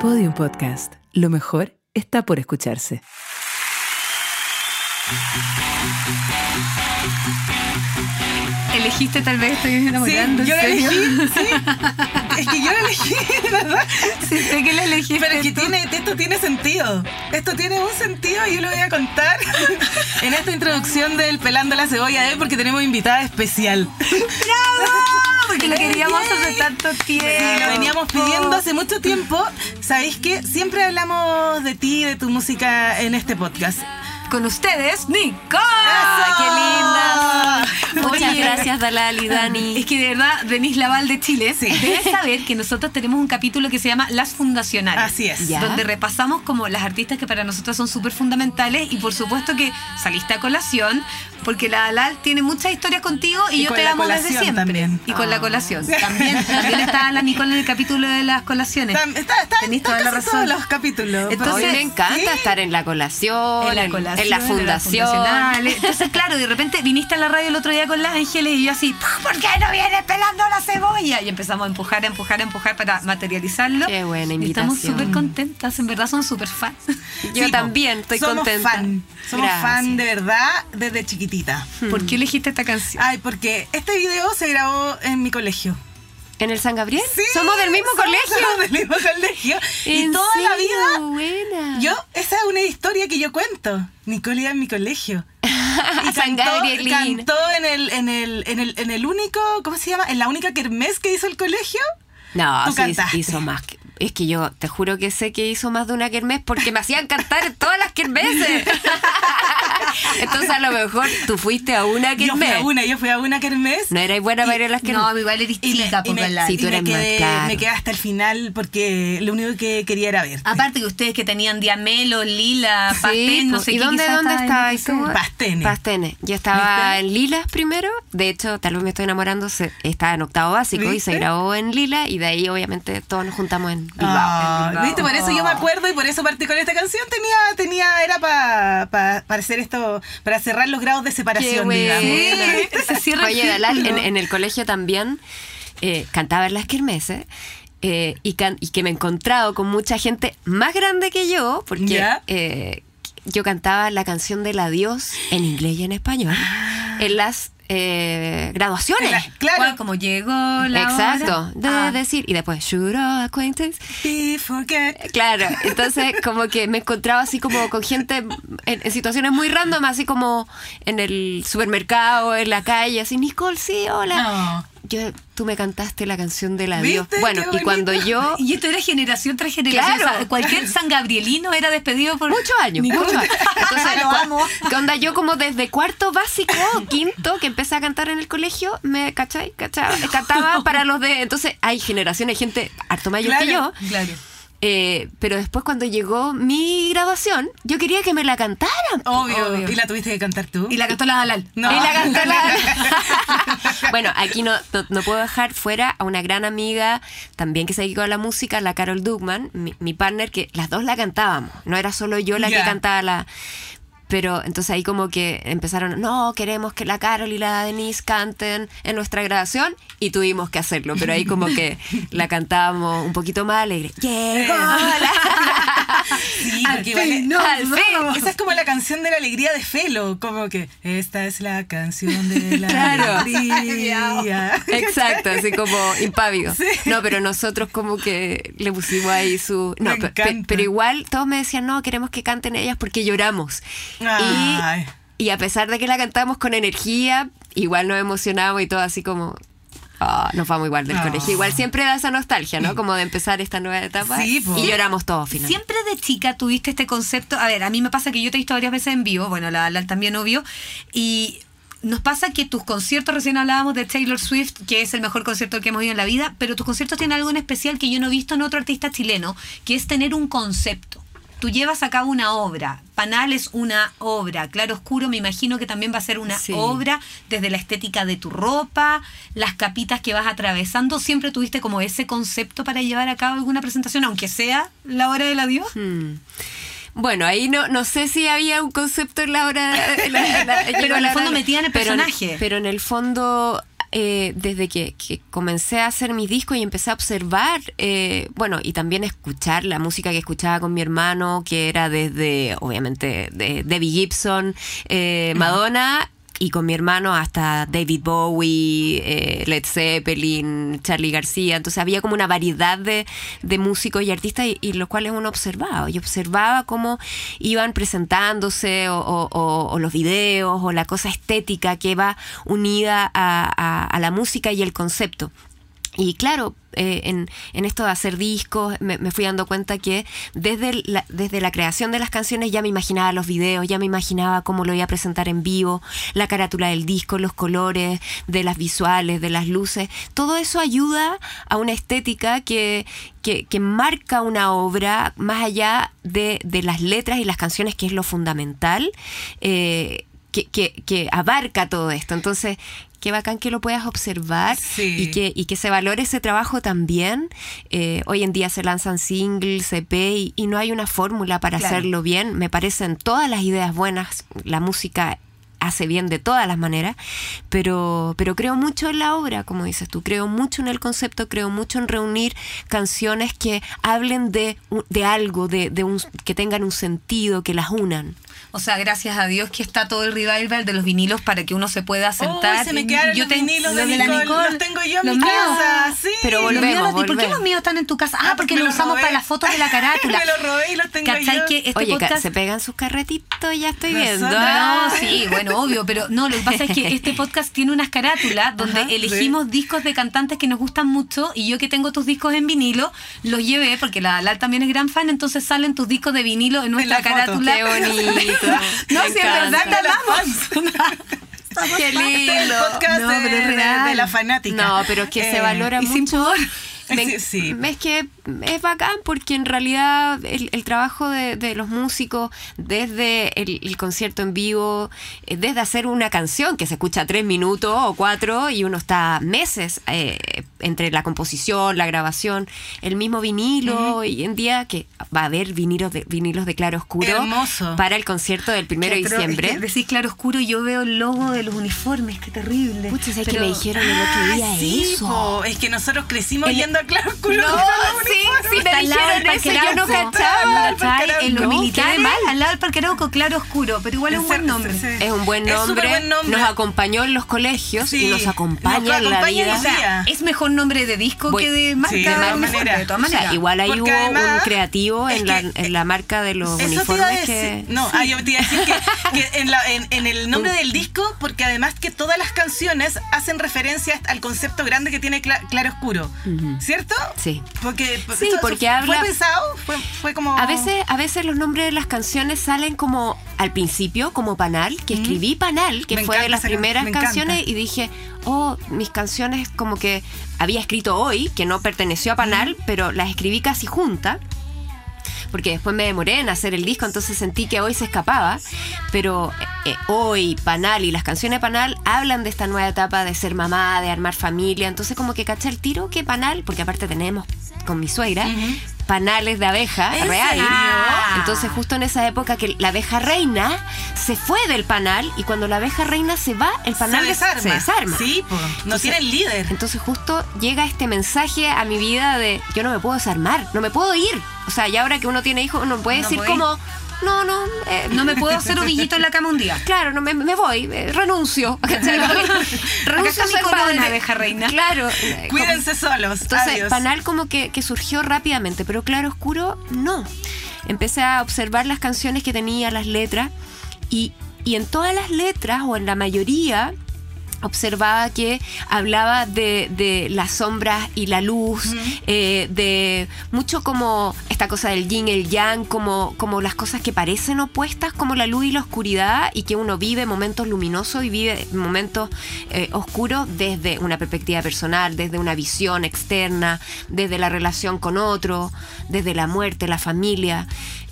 Podium Podcast. Lo mejor está por escucharse. Elegiste tal vez estoy enamorando. Sí, yo ¿en la elegí, sí. Es que yo la elegí, verdad. Sí, sé que la elegiste. Pero es que tiene, esto tiene sentido. Esto tiene un sentido y yo lo voy a contar en esta introducción del Pelando la Cebolla de hoy porque tenemos invitada especial. Porque lo queríamos hace tanto tiempo. Sí, lo veníamos pidiendo hace mucho tiempo. ¿Sabéis que Siempre hablamos de ti, de tu música en este podcast. Con ustedes, Nicole. ¡Eso! ¡Qué linda! Muchas Oye, gracias, Dalal y Dani. Es que de verdad, Denise Laval de Chile, Sí. debes saber que nosotros tenemos un capítulo que se llama Las Fundacionales. Así es. Ya. Donde repasamos como las artistas que para nosotros son súper fundamentales y por supuesto que saliste a colación porque la Dalal tiene muchas historias contigo y, Y yo con te la amo desde siempre. también. Y con la Ah. colación. También, también está la Nicole en el capítulo de las colaciones. Está, está, está, Tenés está toda la razón. todos los capítulos. Entonces, Hoy me encanta ¿sí? estar en la colación, en la colación, en la en las fundación. fundacionales. Entonces, claro, de repente viniste a la radio el otro día con las ángeles y yo así, ¿por qué no vienes pelando la cebolla? Y empezamos a empujar, a empujar, a empujar para materializarlo. Qué buena Y estamos invitación. súper contentas, en verdad somos súper fans. Yo Sí, también estoy somos contenta. Fan. Somos Gracias. fan de verdad desde chiquitita. ¿Por qué elegiste esta canción? Ay, porque este video se grabó en mi colegio. ¿En el San Gabriel? Sí, Somos del mismo somos colegio. del mismo colegio. Y ¿En toda la vida Buena. Yo, esa es una historia que yo cuento. Nicole iba en mi colegio. Y San Gabrielín. cantó en el, en el, en el, en el único, ¿cómo se llama? En la única kermés que hizo el colegio. No, sí, hizo más. que- Es que yo te juro que sé que hizo más de una kermés porque me hacían cantar en todas las kermeses. Entonces a lo mejor tú fuiste a una Yo fui kermés. a una, yo fui a una kermés. No erais buena Y- para ir a las kermés. No, igual eres Y me- chica, y me- y tú me eres más, quedé, claro. me quedé hasta el final porque lo único que quería era ver. Aparte que ustedes que tenían diamelo, lila, Sí, pastén, no sé ¿Y qué. dónde, quizás dónde estaba en estabas ese- tú? Pastene. Pastene. Yo estaba ¿Viste? en Lilas primero. De hecho, tal vez me estoy enamorando. se- estaba en octavo básico y se grabó en Lila. Y de ahí, obviamente, todos nos juntamos en Bilbao. Ah, Bilbao. ¿Viste? Por eso yo me acuerdo y por eso partí con esta canción. Tenía, tenía, era para para hacer esto, para cerrar los grados de separación, digamos. Sí, se cierra Oye, Dalal, en, el colegio también eh, cantaba en las kermeses. eh, y, can- y que me he encontrado con mucha gente más grande que yo, porque eh, yo cantaba la canción del adiós en inglés y en español en las eh, graduaciones. La- claro. Como llegó la Exacto, hora. de Ah. decir, y después, should all acquaintance. Be forget. Claro, entonces como que me encontraba así como con gente en, en situaciones muy random, así como en el supermercado, en la calle, así, Nicole, sí, hola. No. Yo, tú me cantaste la canción del adiós. Bueno, y cuando yo... Y esto era generación tras generación. Claro. O sea, cualquier San Gabrielino era despedido por. Muchos años, muchos años. Entonces, Lo amo. ¿qué onda? Yo como desde cuarto básico, quinto, que empecé a cantar en el colegio, me, ¿cachai? Cachaba- Cantaba para los de... Entonces, hay generaciones, gente harto mayor que yo. Claro. Eh, pero después cuando llegó mi graduación, yo quería que me la cantaran. Obvio. Obvio. ¿Y la tuviste que cantar tú? Y la cantó la Dalal. No. Y la cantó la- bueno, aquí no, no, no puedo dejar fuera a una gran amiga también que se dedicó a la música, la Carol Dugman, mi, mi partner, que las dos la cantábamos. No era solo yo la que cantaba la... Pero entonces ahí como que empezaron, no, queremos que la Carol y la Denise canten en nuestra grabación y tuvimos que hacerlo, pero ahí como que la cantábamos un poquito más alegre. Llegó la... Sí, Al fin, es- no, al fin. Esa es como la canción de la alegría de Felo, como que esta es la canción de la Claro. alegría. Exacto, así como impávido. Sí. No, pero nosotros como que le pusimos ahí su... No, pero igual todos me decían, no, queremos que canten ellas porque lloramos. Ay. Y, y a pesar de que la cantamos con energía, igual nos emocionamos y todo así como... ah, nos vamos igual del Ah. colegio. Igual siempre da esa nostalgia, ¿no? Como de empezar esta nueva etapa. Sí, y lloramos todos finalmente. Siempre de chica tuviste este concepto. A ver, a mí me pasa que yo te he visto varias veces en vivo. Bueno, la Lal también obvio. Y nos pasa que tus conciertos, recién hablábamos de Taylor Swift, que es el mejor concierto que hemos ido en la vida, pero tus conciertos tienen algo en especial que yo no he visto en otro artista chileno, que es tener un concepto. Tú llevas a cabo una obra. Panal es una obra. Claro Oscuro me imagino que también va a ser una Sí. obra desde la estética de tu ropa, las capitas que vas atravesando. ¿Siempre tuviste como ese concepto para llevar a cabo alguna presentación, aunque sea la hora del adiós? Hmm. Bueno, ahí no, no sé si había un concepto en la hora. en la- en la- Pero en el fondo metían el pero- personaje. Pero en el fondo eh, desde que, que comencé a hacer mis discos y empecé a observar, eh, bueno, y también escuchar la música que escuchaba con mi hermano, que era desde, obviamente, de Debbie Gibson, eh, Madonna y con mi hermano hasta David Bowie, eh, Led Zeppelin, Charlie García. Entonces había como una variedad de, de músicos y artistas y, los cuales uno observaba. Y observaba cómo iban presentándose o, los videos o la cosa estética que va unida a- a la música y el concepto. Y claro, eh, en, en esto de hacer discos, me, me fui dando cuenta que desde la, desde la creación de las canciones ya me imaginaba los videos, ya me imaginaba cómo lo iba a presentar en vivo, la carátula del disco, los colores, de las visuales, de las luces. Todo eso ayuda a una estética que, que, que marca una obra más allá de, de las letras y las canciones, que es lo fundamental. eh, que, que, que abarca todo esto. Entonces, qué bacán que lo puedas observar Sí. y, que, y que se valore ese trabajo también. Eh, hoy en día se lanzan singles, EP y, y no hay una fórmula para Claro. hacerlo bien. Me parecen todas las ideas buenas, la música hace bien de todas las maneras, pero, pero creo mucho en la obra, como dices tú, creo mucho en el concepto, creo mucho en reunir canciones que hablen de, de algo, de, de un, que tengan un sentido, que las unan. O sea, gracias a Dios que está todo el revival de los vinilos para que uno se pueda sentar. Uy, se me quedaron los ten- vinilos de los la Nicole, los tengo yo en los mi míos. casa, sí. Pero Los volvemos, ¿Y por qué los míos están en tu casa? Ah, Ah, porque me los los usamos robé. para las fotos de la carátula. Me los robé y los tengo ¿Cachai yo. que este Oye, ca- podcast... se pegan sus carretitos, ya estoy viendo. No, sí, bueno, obvio, pero no, lo que pasa es que este podcast tiene unas carátulas donde Ajá, elegimos discos de cantantes que nos gustan mucho y yo que tengo tus discos en vinilo, los llevé porque la Lal también es gran fan, entonces salen tus discos de vinilo en nuestra la foto. carátula. Qué bonito. no, si es verdad, te amamos. Qué El lindo. podcast No, de, pero es de- real. de la fanática. No, pero es que se Eh, valora y sin mucho. pudor. Me- Sí, sí. Es que es bacán porque en realidad el, el trabajo de, de los músicos, desde el, el concierto en vivo, eh, desde hacer una canción que se escucha tres minutos o cuatro y uno está meses eh, entre la composición, la grabación, el mismo vinilo, hoy en día que va a haber vinilos de, vinilos de claro oscuro Hermoso. para el concierto del primero de es diciembre. que decís claro oscuro y yo veo el logo de los uniformes, qué terrible. Pucha, ¿sabes que Pero- me dijeron el otro Ah, día sí, eso? po, es que nosotros crecimos El- yendo a Claro Oscuro. No, sí. Sí, Está me al lado dijeron del eso, yo no cachaba. En los militares, al lado del Parque Arauco, claro oscuro, pero igual es un buen nombre. Sí, sí. Es un buen nombre, súper buen nombre. nos acompañó en los colegios Sí, y nos acompaña nos en la acompaña vida. Es mejor nombre de disco Voy- que de marca. Sí, de de todas maneras. de todas O sea, maneras. igual ahí Porque hubo además, un creativo en, la, en la marca de los uniformes que... No, ah, yo te iba a decir que, que en, la- en- en el nombre del disco, porque además que todas las canciones hacen referencia al concepto grande que tiene Cla- Claro Oscuro. ¿Cierto? Sí. Porque, Sí, porque habla- ¿Fue pensado? ¿Fue, fue como.? A veces, a veces los nombres de las canciones salen como al principio, como Panal, que escribí Panal, que Me fue de las primeras canciones, y dije, oh, mis canciones como que había escrito hoy, que no perteneció a Panal, pero las escribí casi juntas. Porque después me demoré en hacer el disco, entonces sentí que hoy se escapaba. Pero eh, hoy, Panal y las canciones de Panal hablan de esta nueva etapa de ser mamá, de armar familia. Entonces, como que caché el tiro que Panal, porque aparte tenemos con mi suegra, panales de abeja ¿En real. serio? Entonces, justo en esa época que la abeja reina se fue del panal y cuando la abeja reina se va, el panal se des- desarma. se desarma. Sí, no Entonces- tienen líder. Entonces justo llega este mensaje a mi vida de yo no me puedo desarmar, no me puedo ir. O sea, y ahora que uno tiene hijos, uno puede No decir como, no, no, eh, No me puedo hacer ovillito en la cama un día. Claro, no me, me voy, eh, renuncio. renuncio a mi ser madre. abeja reina. Claro. eh, como- Cuídense solos. entonces, Adiós. Panal como que, que surgió rápidamente, pero Claro Oscuro no. Empecé a observar las canciones que tenía, las letras, y, y en todas las letras, o en la mayoría, observaba que hablaba de, de las sombras y la luz, eh, de mucho como esta cosa del yin el yang, como, como las cosas que parecen opuestas, como la luz y la oscuridad, y que uno vive momentos luminosos y vive momentos eh, oscuros desde una perspectiva personal, desde una visión externa, desde la relación con otro, desde la muerte, la familia.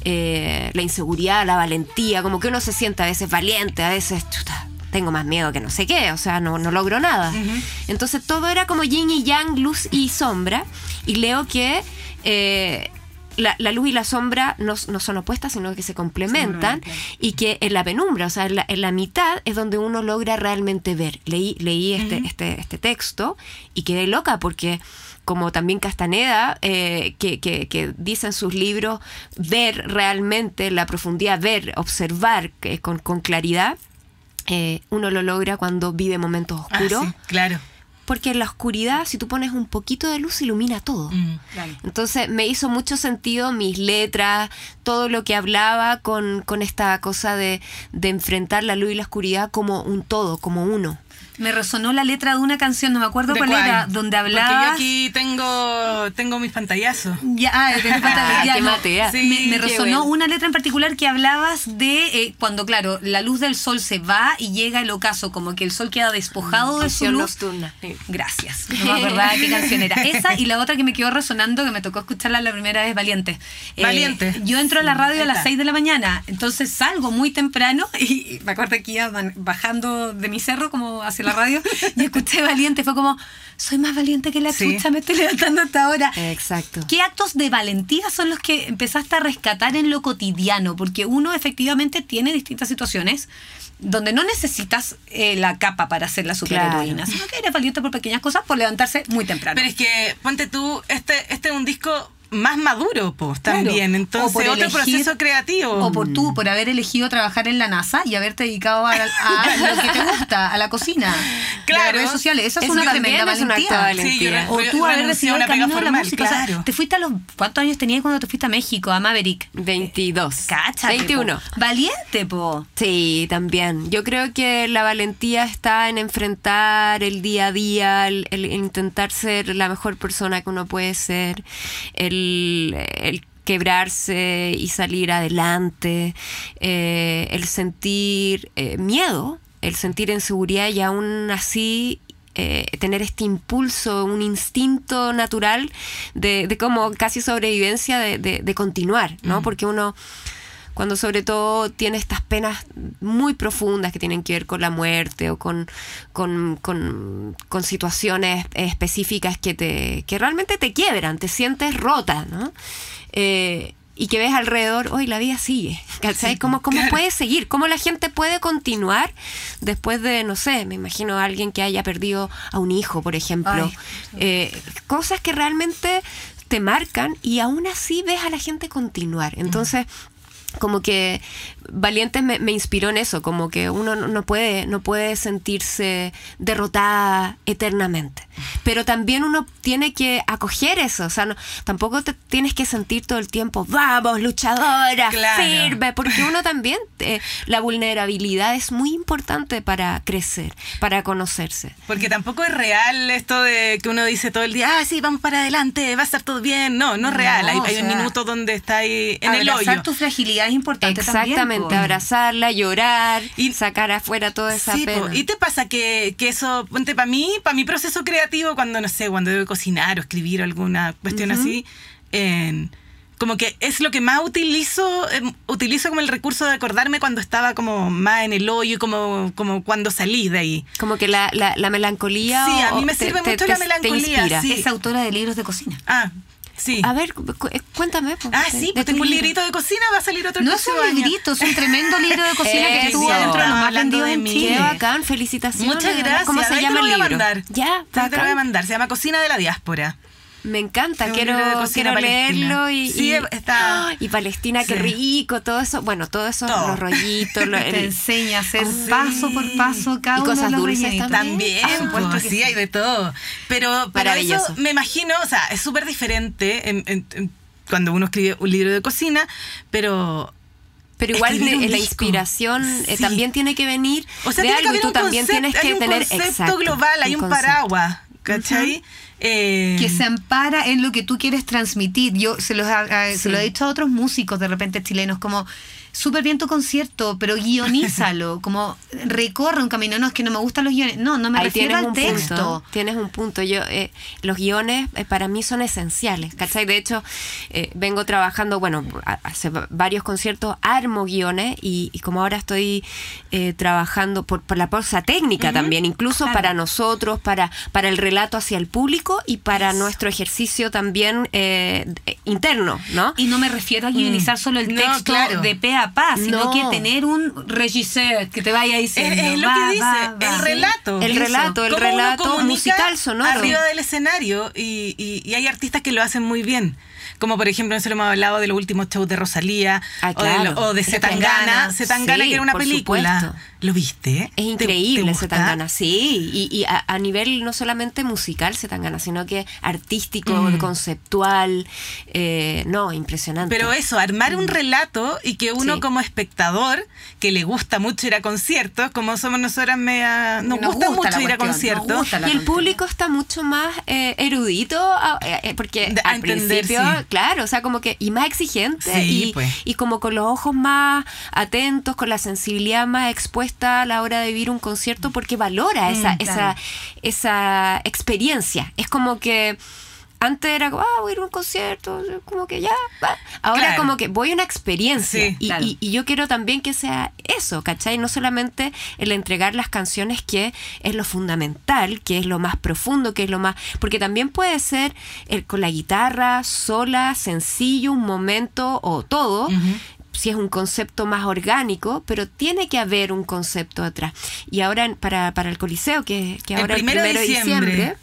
eh, la inseguridad, la valentía, como que uno se siente a veces valiente, a veces chuta, tengo más miedo que no sé qué, o sea, no, no logro nada. Entonces todo era como yin y yang, luz y sombra. Y leo que eh, la, la luz y la sombra no, no son opuestas, sino que se complementan y que en la penumbra, o sea, en la, en la mitad es donde uno logra realmente ver. Leí, leí este, este, este texto y quedé loca porque como también Castaneda, eh, que, que, que dice en sus libros, ver realmente la profundidad, ver, observar que con, con claridad, eh, uno lo logra cuando vive momentos Ah, oscuros. sí, claro. Porque en la oscuridad, si tú pones un poquito de luz, ilumina todo. Mm. Entonces me hizo mucho sentido mis letras, todo lo que hablaba con, con esta cosa de, de enfrentar la luz y la oscuridad como un todo, como uno. Me resonó la letra de una canción, no me acuerdo ¿De cuál, cuál? era, donde Porque yo aquí tengo, tengo mis pantallazos. Ya, ah, tenés pantalla, ya, Qué no. Sí, me, resonó bueno. una letra en particular que hablabas de eh, cuando, claro, la luz del sol se va y llega el ocaso, como que el sol queda despojado de su luz. nocturna. Sí. Gracias. No me acordaba qué canción era. Esa y la otra que me quedó resonando, que me tocó escucharla la primera vez, Valiente. Eh, Valiente. Yo entro a la radio a las Esta. 6 de la mañana, entonces salgo muy temprano y me acuerdo que iba bajando de mi cerro como hacia la radio y escuché Valiente. Fue como, soy más valiente que la Sí. chucha, me estoy levantando hasta ahora. Exacto. ¿Qué actos de valentía son los que empezaste a rescatar en lo cotidiano? Porque uno efectivamente tiene distintas situaciones donde no necesitas eh, la capa para ser la superheroína, Claro. sino que eres valiente por pequeñas cosas, por levantarse muy temprano. Pero es que, ponte tú, este, este es un disco más maduro, pues, Claro. también. O Entonces, por otro elegir- proceso creativo. O por tú, por haber elegido trabajar en la NASA y haberte dedicado a, a lo que te gusta, a la cocina, Claro. las redes sociales. Eso es una tremenda valentía. Sí, O tú haber decidido el camino de la música. O sea, claro. te fuiste a los... ¿Cuántos años tenías cuando te fuiste a México, a Maverick? 22. Cáchate, 21. po. Valiente, po. Sí, también. Yo creo que la valentía está en enfrentar el día a día, el, el intentar ser la mejor persona que uno puede ser, el, el quebrarse y salir adelante, eh, el sentir eh, miedo, el sentir inseguridad y aún así eh, tener este impulso, un instinto natural de, de como casi sobrevivencia de, de- de continuar, ¿no? Porque uno cuando sobre todo tiene estas penas muy profundas que tienen que ver con la muerte o con, con, con- con situaciones específicas que, te, que realmente te quiebran, te sientes rota, ¿no? Eh, y que ves alrededor, hoy la vida sigue, ¿cachai? ¿Cómo, cómo puede seguir? ¿Cómo la gente puede continuar después de, no sé, me imagino a alguien que haya perdido a un hijo, por ejemplo? Ay. Eh, cosas que realmente te marcan y aún así ves a la gente continuar. Entonces, como que Valientes me, me inspiró en eso, como que uno no puede, no puede sentirse derrotada eternamente. Pero también uno tiene que acoger eso, o sea, no- tampoco te tienes que sentir todo el tiempo, vamos, luchadora, Claro. firme, porque uno también, eh, la vulnerabilidad es muy importante para crecer, para conocerse. Porque tampoco es real esto de que uno dice todo el día, ah, sí, vamos para adelante, va a estar todo bien. No, no es No, real. Hay, un sea, minuto donde está ahí en el hoyo. tu fragilidad es importante también, Exactamente, po. abrazarla, llorar Y- sacar afuera toda esa Sí, po. pena. ¿Y te pasa que, que eso, ponte para mí, para mi proceso creativo, cuando no sé, cuando debo cocinar o escribir alguna cuestión así, en- como que es lo que más utilizo, em, utilizo como el recurso de acordarme cuando estaba como más en el hoyo y como, como cuando salí de ahí. Como que la, la, la melancolía. Sí, o- a mí me te- sirve te- mucho te- la melancolía, sí. Es autora de libros de cocina. Ah, sí. A ver, cu- cu- cuéntame. po, Ah, sí, pues tengo un librito de cocina, va a salir otro el No es un librito, es un tremendo libro de cocina que estuvo dentro de los más vendidos en. Chile. Qué bacán, felicitaciones. Muchas gracias. ¿Cómo se Ahí te llama lo el voy a libro? mandar. Ya, Ahí te lo voy a mandar. Se llama Cocina de la Diáspora. Me encanta, quiero, quiero leerlo y, Sí, y, está- y Palestina, qué rico, todo eso, bueno, todo eso, Todo. los rollitos, lo- Te enseña a hacer Sí. paso por paso cada Y uno cosas de los dulces también. También, Ah, pues, pues, sí, hay de todo. Pero, Maravilloso. eso me imagino, o sea, es súper diferente en- en- en- cuando uno escribe un libro de cocina, pero... pero igual la inspiración eh, Sí. también tiene que venir O sea, de algo y tú también tienes que hay un tener concepto exacto, global, hay un, paraguas, ¿cachai? Eh, que se ampara en lo que tú quieres transmitir. Yo se, los, ha- a- se lo he dicho a otros músicos de repente chilenos, como súper bien tu concierto, pero guionízalo, como recorre un camino. No, es que no me gustan los guiones. No, no me Ahí refiero al texto. punto. Tienes un punto. Yo, eh, los guiones eh, para mí son esenciales, ¿cachai? De hecho, eh, vengo trabajando, bueno, hace va- varios conciertos, armo guiones y, y como ahora estoy eh, trabajando por, por la pausa técnica también, incluso Claro. para nosotros, para, para el relato hacia el público y para nuestro ejercicio también eh, interno, ¿no? Y no me refiero a guionizar solo el No, texto claro. de pe a pa, sino No. que tener un regisseur que te vaya Es, diciendo. es lo va, que dice, va, va. el relato. El relato, el relato musical sonoro. Arriba del escenario y, y- y hay artistas que lo hacen muy bien. Como por ejemplo, nosotros hemos hablado de los últimos shows de Rosalía Ah, o de, lo- o de Zetangana. Zetangana. Sí, que era una película. supuesto. ¿Lo viste? Es ¿Te- increíble te ese gusta? Tangana, sí. Y, y a, a nivel no solamente musical se Tangana, sino que artístico, Mm. conceptual. eh, no, impresionante. Pero eso, armar un relato y que uno Sí. como espectador, que le gusta mucho ir a conciertos, como somos nosotras, media, nos, Nos gusta, gusta mucho ir a cuestión, conciertos. y el cuestión. público está mucho más eh, erudito, a- eh, eh, porque a al entender, principio, sí. claro, o sea, como que, y más exigente, Sí, y, pues. y como con los ojos más atentos, con la sensibilidad más expuesta a la hora de vivir un concierto, porque valora esa, Mm, esa, claro. esa experiencia. Es como que antes era como, ah, voy a ir a un concierto, como que ya, va. Ahora Claro. como que voy a una experiencia. Sí, y, claro. y- y yo quiero también que sea eso, ¿cachai? No solamente el entregar las canciones que es lo fundamental, que es lo más profundo, que es lo más... Porque también puede ser el, con la guitarra, sola, sencillo, un momento o todo. Si es un concepto más orgánico, pero tiene que haber un concepto atrás. Y ahora para, para el Coliseo, que, que El ahora primero de el primero de diciembre. diciembre,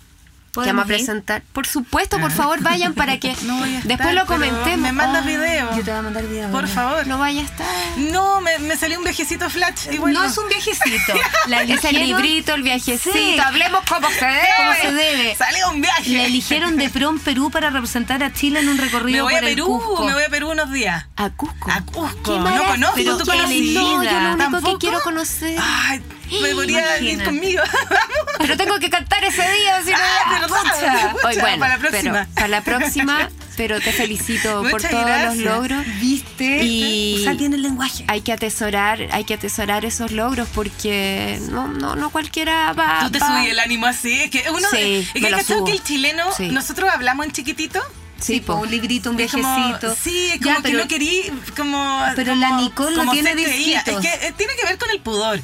que vamos a presentar. Por supuesto, por favor, vayan para que No voy a estar, después lo comentemos. Me mandas Oh, video. Yo te voy a mandar video. Por favor. No vaya a estar. No, me, me salió un viejecito flash. Y bueno. No es un viejecito. La Es el librito, el viajecito. Sí. Hablemos como se debe. ¿Cómo se debe? Salió un viaje. La eligieron de Prom Perú para representar a Chile en un Me recorrido voy a por Perú, Cusco. me voy a Perú unos días. A Cusco. A Cusco. Qué No conozco, Pero tú conoces. No, yo lo único ¿Tampoco? que quiero conocer. Ay, me podría ir Imagínate. conmigo. Pero tengo que cantar ese día, si no. Ah, pucha. Hoy, bueno, para la próxima. Pero, para la próxima, pero te felicito por Muchas todos gracias. los logros. ¿Viste? Y- O sea, tiene el lenguaje. Hay que atesorar, hay que atesorar esos logros porque no, no, no cualquiera va. Tú te va- subí el ánimo así. Es que uno. Sí, es que lo ¿cachai subo. que el chileno, Sí. nosotros hablamos en chiquitito. Sí, po, un librito, un Es como- viejecito. sí, es Ya, como que pero- no querí como. Pero como- la Nicole no como tiene creía. Es disquitos. que eh, tiene que ver con el pudor.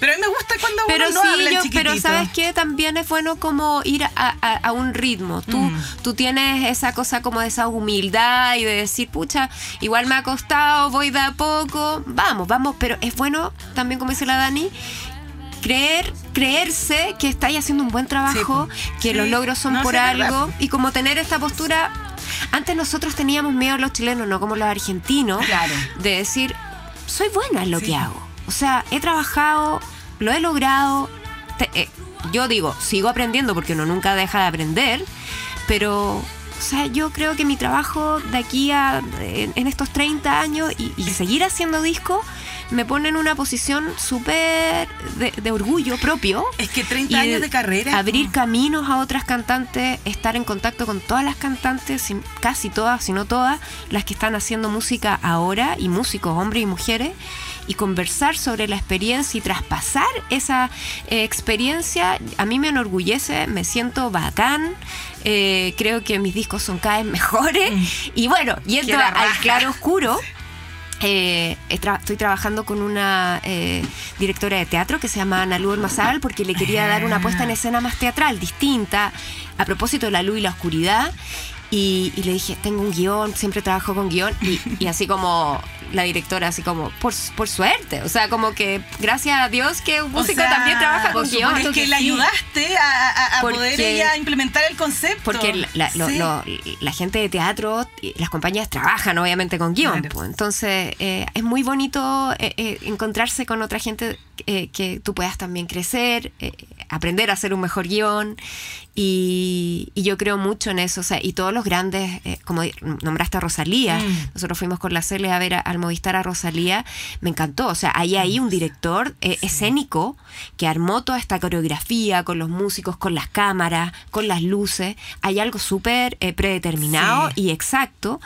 Pero a mí me gusta cuando Pero uno no sí, habla en yo, pero sabes que también es bueno como ir a, a- a un ritmo. Tú, Mm. tú tienes esa cosa como de esa humildad y de decir, pucha, igual me ha costado, voy de a poco, vamos, vamos, pero es bueno también, como dice la Dani, creer, creerse que estáis haciendo un buen trabajo, Sí, que Sí. los logros son No, por verdad. algo y como tener esta postura. Antes nosotros teníamos miedo los chilenos, no como los argentinos, Claro. de decir, soy buena en lo Sí. que hago. O sea, he trabajado, lo he logrado. Te- eh, yo digo, sigo aprendiendo porque uno nunca deja de aprender, pero, o sea, yo creo que mi trabajo de aquí a en, en estos 30 años y, y seguir haciendo discos me pone en una posición súper de, de orgullo propio. Es que 30 y años de carrera. Abrir caminos a otras cantantes, estar en contacto con todas las cantantes, si- casi todas, si no todas, las que están haciendo música ahora, y músicos, hombres y mujeres, y conversar sobre la experiencia y traspasar esa eh, experiencia, a mí me enorgullece, me siento bacán. eh, creo que mis discos son cada vez mejores. Y bueno, yendo al claro oscuro, eh, estoy trabajando con una eh, directora de teatro que se llama Ana Lu Mazal porque le quería dar una puesta en escena más teatral, distinta, a propósito de la luz y la oscuridad. Y, y le dije, tengo un guion, siempre trabajo con guion. Y, y así como la directora, así como, por, por suerte. O sea, como que gracias a Dios que un O músico sea, también trabaja con guion. Es que que le ayudaste a, a- a Porque- poder ella implementar el concepto. Porque la, la- lo- Sí. lo- la gente de teatro, y las compañías trabajan obviamente con guion. Claro. pues. Entonces eh, es muy bonito eh, eh, encontrarse con otra gente que tú puedas también crecer, aprender a hacer un mejor guion. Y, y yo creo mucho en eso. O sea, y todos los grandes, como nombraste a Rosalía, Mm. nosotros fuimos con la Cele a ver a- al al Movistar a Rosalía, me encantó. O sea, hay ahí un director eh, escénico que armó toda esta coreografía con los músicos, con las cámaras, con las luces. Hay algo súper eh, predeterminado Sí. y exacto.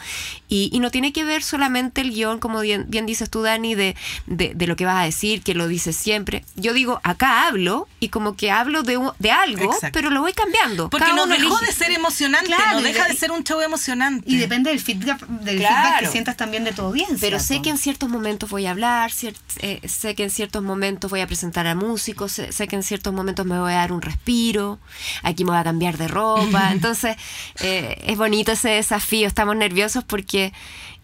Y, y no tiene que ver solamente el guion, como bien, bien dices tú, Dani, de, de, de lo que vas a decir, que lo dices siempre. Yo digo, acá hablo y como que hablo de, un- de algo, Exacto. pero lo voy cambiando. Porque Cada no uno dejó elige. de ser emocionante, Claro, no deja de- de ser un show emocionante. Y depende del feedback, del Claro. feedback que sientas también de tu audiencia. Pero sé que en ciertos momentos voy a hablar, cier- eh, sé que en ciertos momentos voy a presentar a músicos, sé, sé que en ciertos momentos me voy a dar un respiro, aquí me voy a cambiar de ropa. Entonces, eh, es bonito ese desafío. Estamos nerviosos porque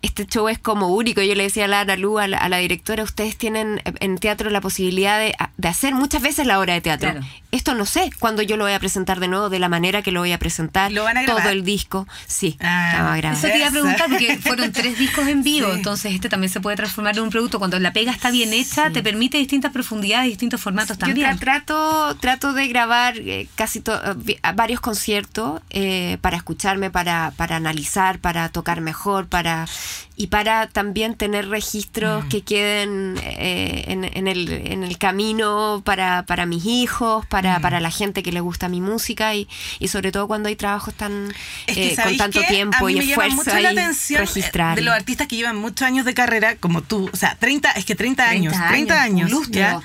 este show es como único. Yo le decía a la Ana Lu, a la, a la directora, ustedes tienen en teatro la posibilidad de, de hacer muchas veces la obra de teatro. Claro. Esto no sé cuándo yo lo voy a presentar de nuevo, de la manera que lo voy a presentar. ¿Lo van a grabar? Todo el disco. Sí, Ah, a. Eso te iba a preguntar porque fueron tres discos en vivo, Sí. entonces este también se puede transformar en un producto. Cuando la pega está bien hecha, te permite distintas profundidades, distintos formatos Yo también. tra- trato, trato de grabar eh, casi eh, varios conciertos eh, para escucharme, para, para analizar, para tocar mejor, para y para también tener registros que queden eh, en, en el, en el camino para, para mis hijos, para, para la gente que le gusta mi música y, y sobre todo cuando hay trabajos tan Es que, eh, con ¿sabéis tanto qué? A tiempo mí y me esfuerzo mucho la ahí, atención eh, registrar. de los artistas que llevan muchos años de carrera, como tú. O sea, 30, es que 30 años. 30 30 años, años. un lustro. ¿ya?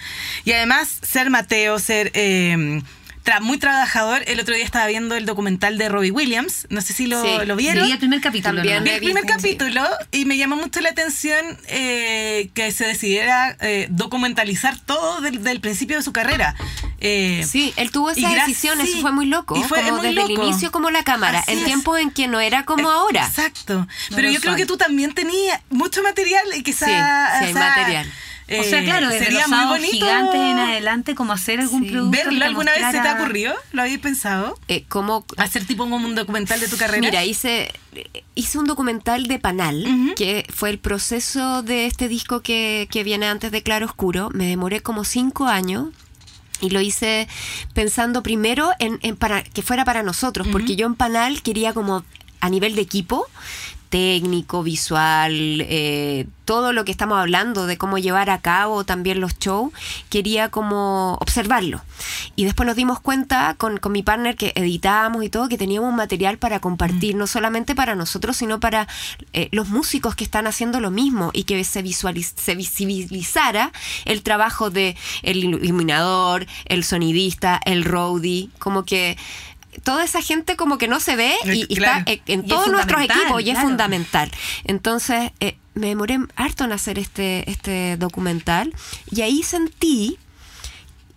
Y además, ser Mateo, ser eh, tra- muy trabajador. El otro día estaba viendo el documental de Robbie Williams. No sé si lo, Sí. lo vieron. Vi el primer capítulo. También. Vi el primer capítulo y me llamó mucho la atención eh, que se decidiera eh, documentalizar todo del, del principio de su carrera. Eh, Sí, él tuvo esa decisión, sí, eso fue muy loco. y fue como muy desde el loco. inicio como la cámara, Así en es. tiempos en que no era como ahora. Exacto. Pero yo creo que tú también tenías mucho material y quizás. Sí, sí, hay material. O sea, claro, desde sería los muy bonito gigantes en adelante, como hacer algún Sí. producto. verlo alguna vez se te ha ocurrido. ¿Lo habéis pensado? Eh, como Hacer tipo como un documental de tu carrera. Mira, hice, hice un documental de Panal, que fue el proceso de este disco que, que viene antes de Claro Oscuro. Me demoré como cinco años. Y lo hice pensando primero en, en para que fuera para nosotros, porque yo en Panal quería como a nivel de equipo, técnico, visual, eh, todo lo que estamos hablando de cómo llevar a cabo también los shows, quería como observarlo. Y después nos dimos cuenta con, con mi partner que editábamos y todo, que teníamos un material para compartir, no solamente para nosotros, sino para eh, los músicos que están haciendo lo mismo y que se, visualiz- se visibilizara el trabajo de el iluminador, el sonidista, el roadie, como que toda esa gente como que no se ve y, y claro. está en Y es todos nuestros equipos y es fundamental. Entonces, eh, me demoré harto en hacer este, este documental y ahí sentí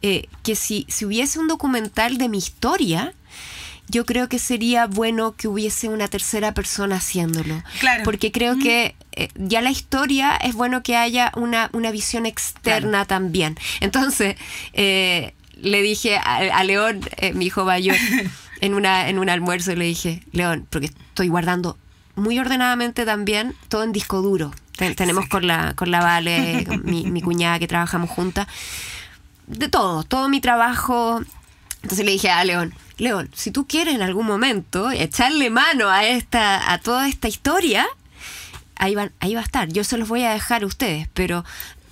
eh, que si, si hubiese un documental de mi historia, yo creo que sería bueno que hubiese una tercera persona haciéndolo. Claro. Porque creo que eh, ya la historia es bueno que haya una, una visión externa también. Entonces, eh, le dije a, a León, eh, mi hijo mayor, en, una, en un almuerzo, le dije, León, porque estoy guardando muy ordenadamente también todo en disco duro. Ten- tenemos con la, con la Vale, con mi, mi cuñada que trabajamos juntas de todo, todo mi trabajo. Entonces le dije a León, León, si tú quieres en algún momento echarle mano a esta, a toda esta historia, ahí van, ahí va a estar. Yo se los voy a dejar a ustedes, pero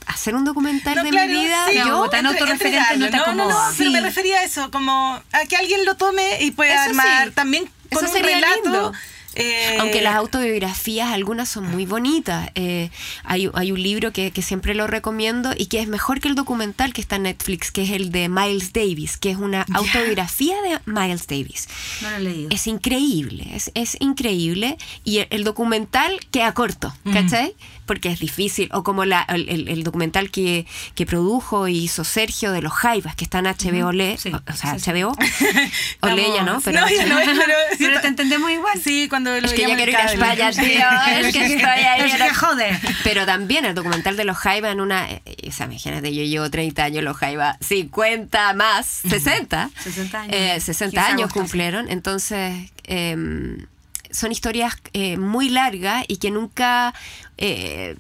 hacer un documental No, de claro, mi vida, sí, yo tan autorreferente no no, no, no, pero Sí. me refería a eso, como a que alguien lo tome y pueda Eso armar sí. también con Eso un sería relato. lindo. eh, Aunque las autobiografías, algunas son muy bonitas. Eh, hay, hay un libro que, que siempre lo recomiendo y que es mejor que el documental que está en Netflix, que es el de Miles Davis, que es una autobiografía de Miles Davis. No lo he leído. Es increíble, es, es increíble. Y el, el documental queda corto, Mm. Porque es difícil. O como la, el, el- documental que, que produjo y hizo Sergio de los Jaivas, que está en HBO Le, Sí, o, o sea, sí. HBO. o Le ya no, pero. no, ya no, pero, Pero te entendemos igual. Sí, cuando lo Es que en quiero ir a. España, tío. Es que estoy ahí. Es que jode. Pero también el documental de los Jaiba en una. eh, O sea, imagínate, yo llevo 30 años, los Jaiba 50 más, 60. 60 años. Eh, 60 15 años cumplieron. Entonces, eh, son historias eh, muy largas y que nunca eh,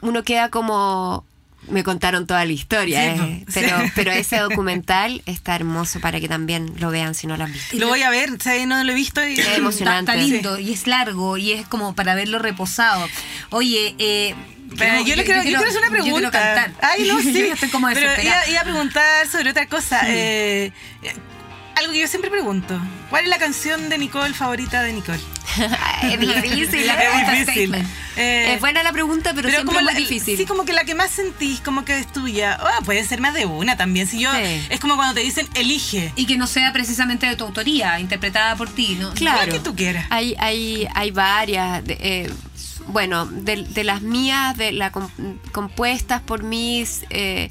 uno queda como. Me contaron toda la historia, Sí, eh, pero, sí. pero ese documental está hermoso para que también lo vean si no lo han visto. Lo voy a ver, ¿sabes? No lo he visto y... Emocionante. Está, está lindo y es largo y es como para verlo reposado. Oye, eh, Pero yo, le quiero, yo, quiero, hacer una pregunta. Yo quiero cantar. Ay, no, sí. Estoy como Pero iba, iba a preguntar sobre otra cosa. Eh, algo que yo siempre pregunto. ¿Cuál es la canción de Nicole favorita de Nicole? es difícil. La ¿eh? pregunta es difícil. statement. Eh, Es buena la pregunta, pero, siempre como es muy la- difícil. Sí, como que la que más sentís, como que es tuya. Ah, puede ser más de una también. Si yo, Sí. Es como cuando te dicen, elige. Y que no sea precisamente de tu autoría, interpretada por ti, ¿no? Claro. La que tú quieras. Hay, hay, hay varias. de- eh, bueno, de, de las mías, de la com- compuestas por mí, eh,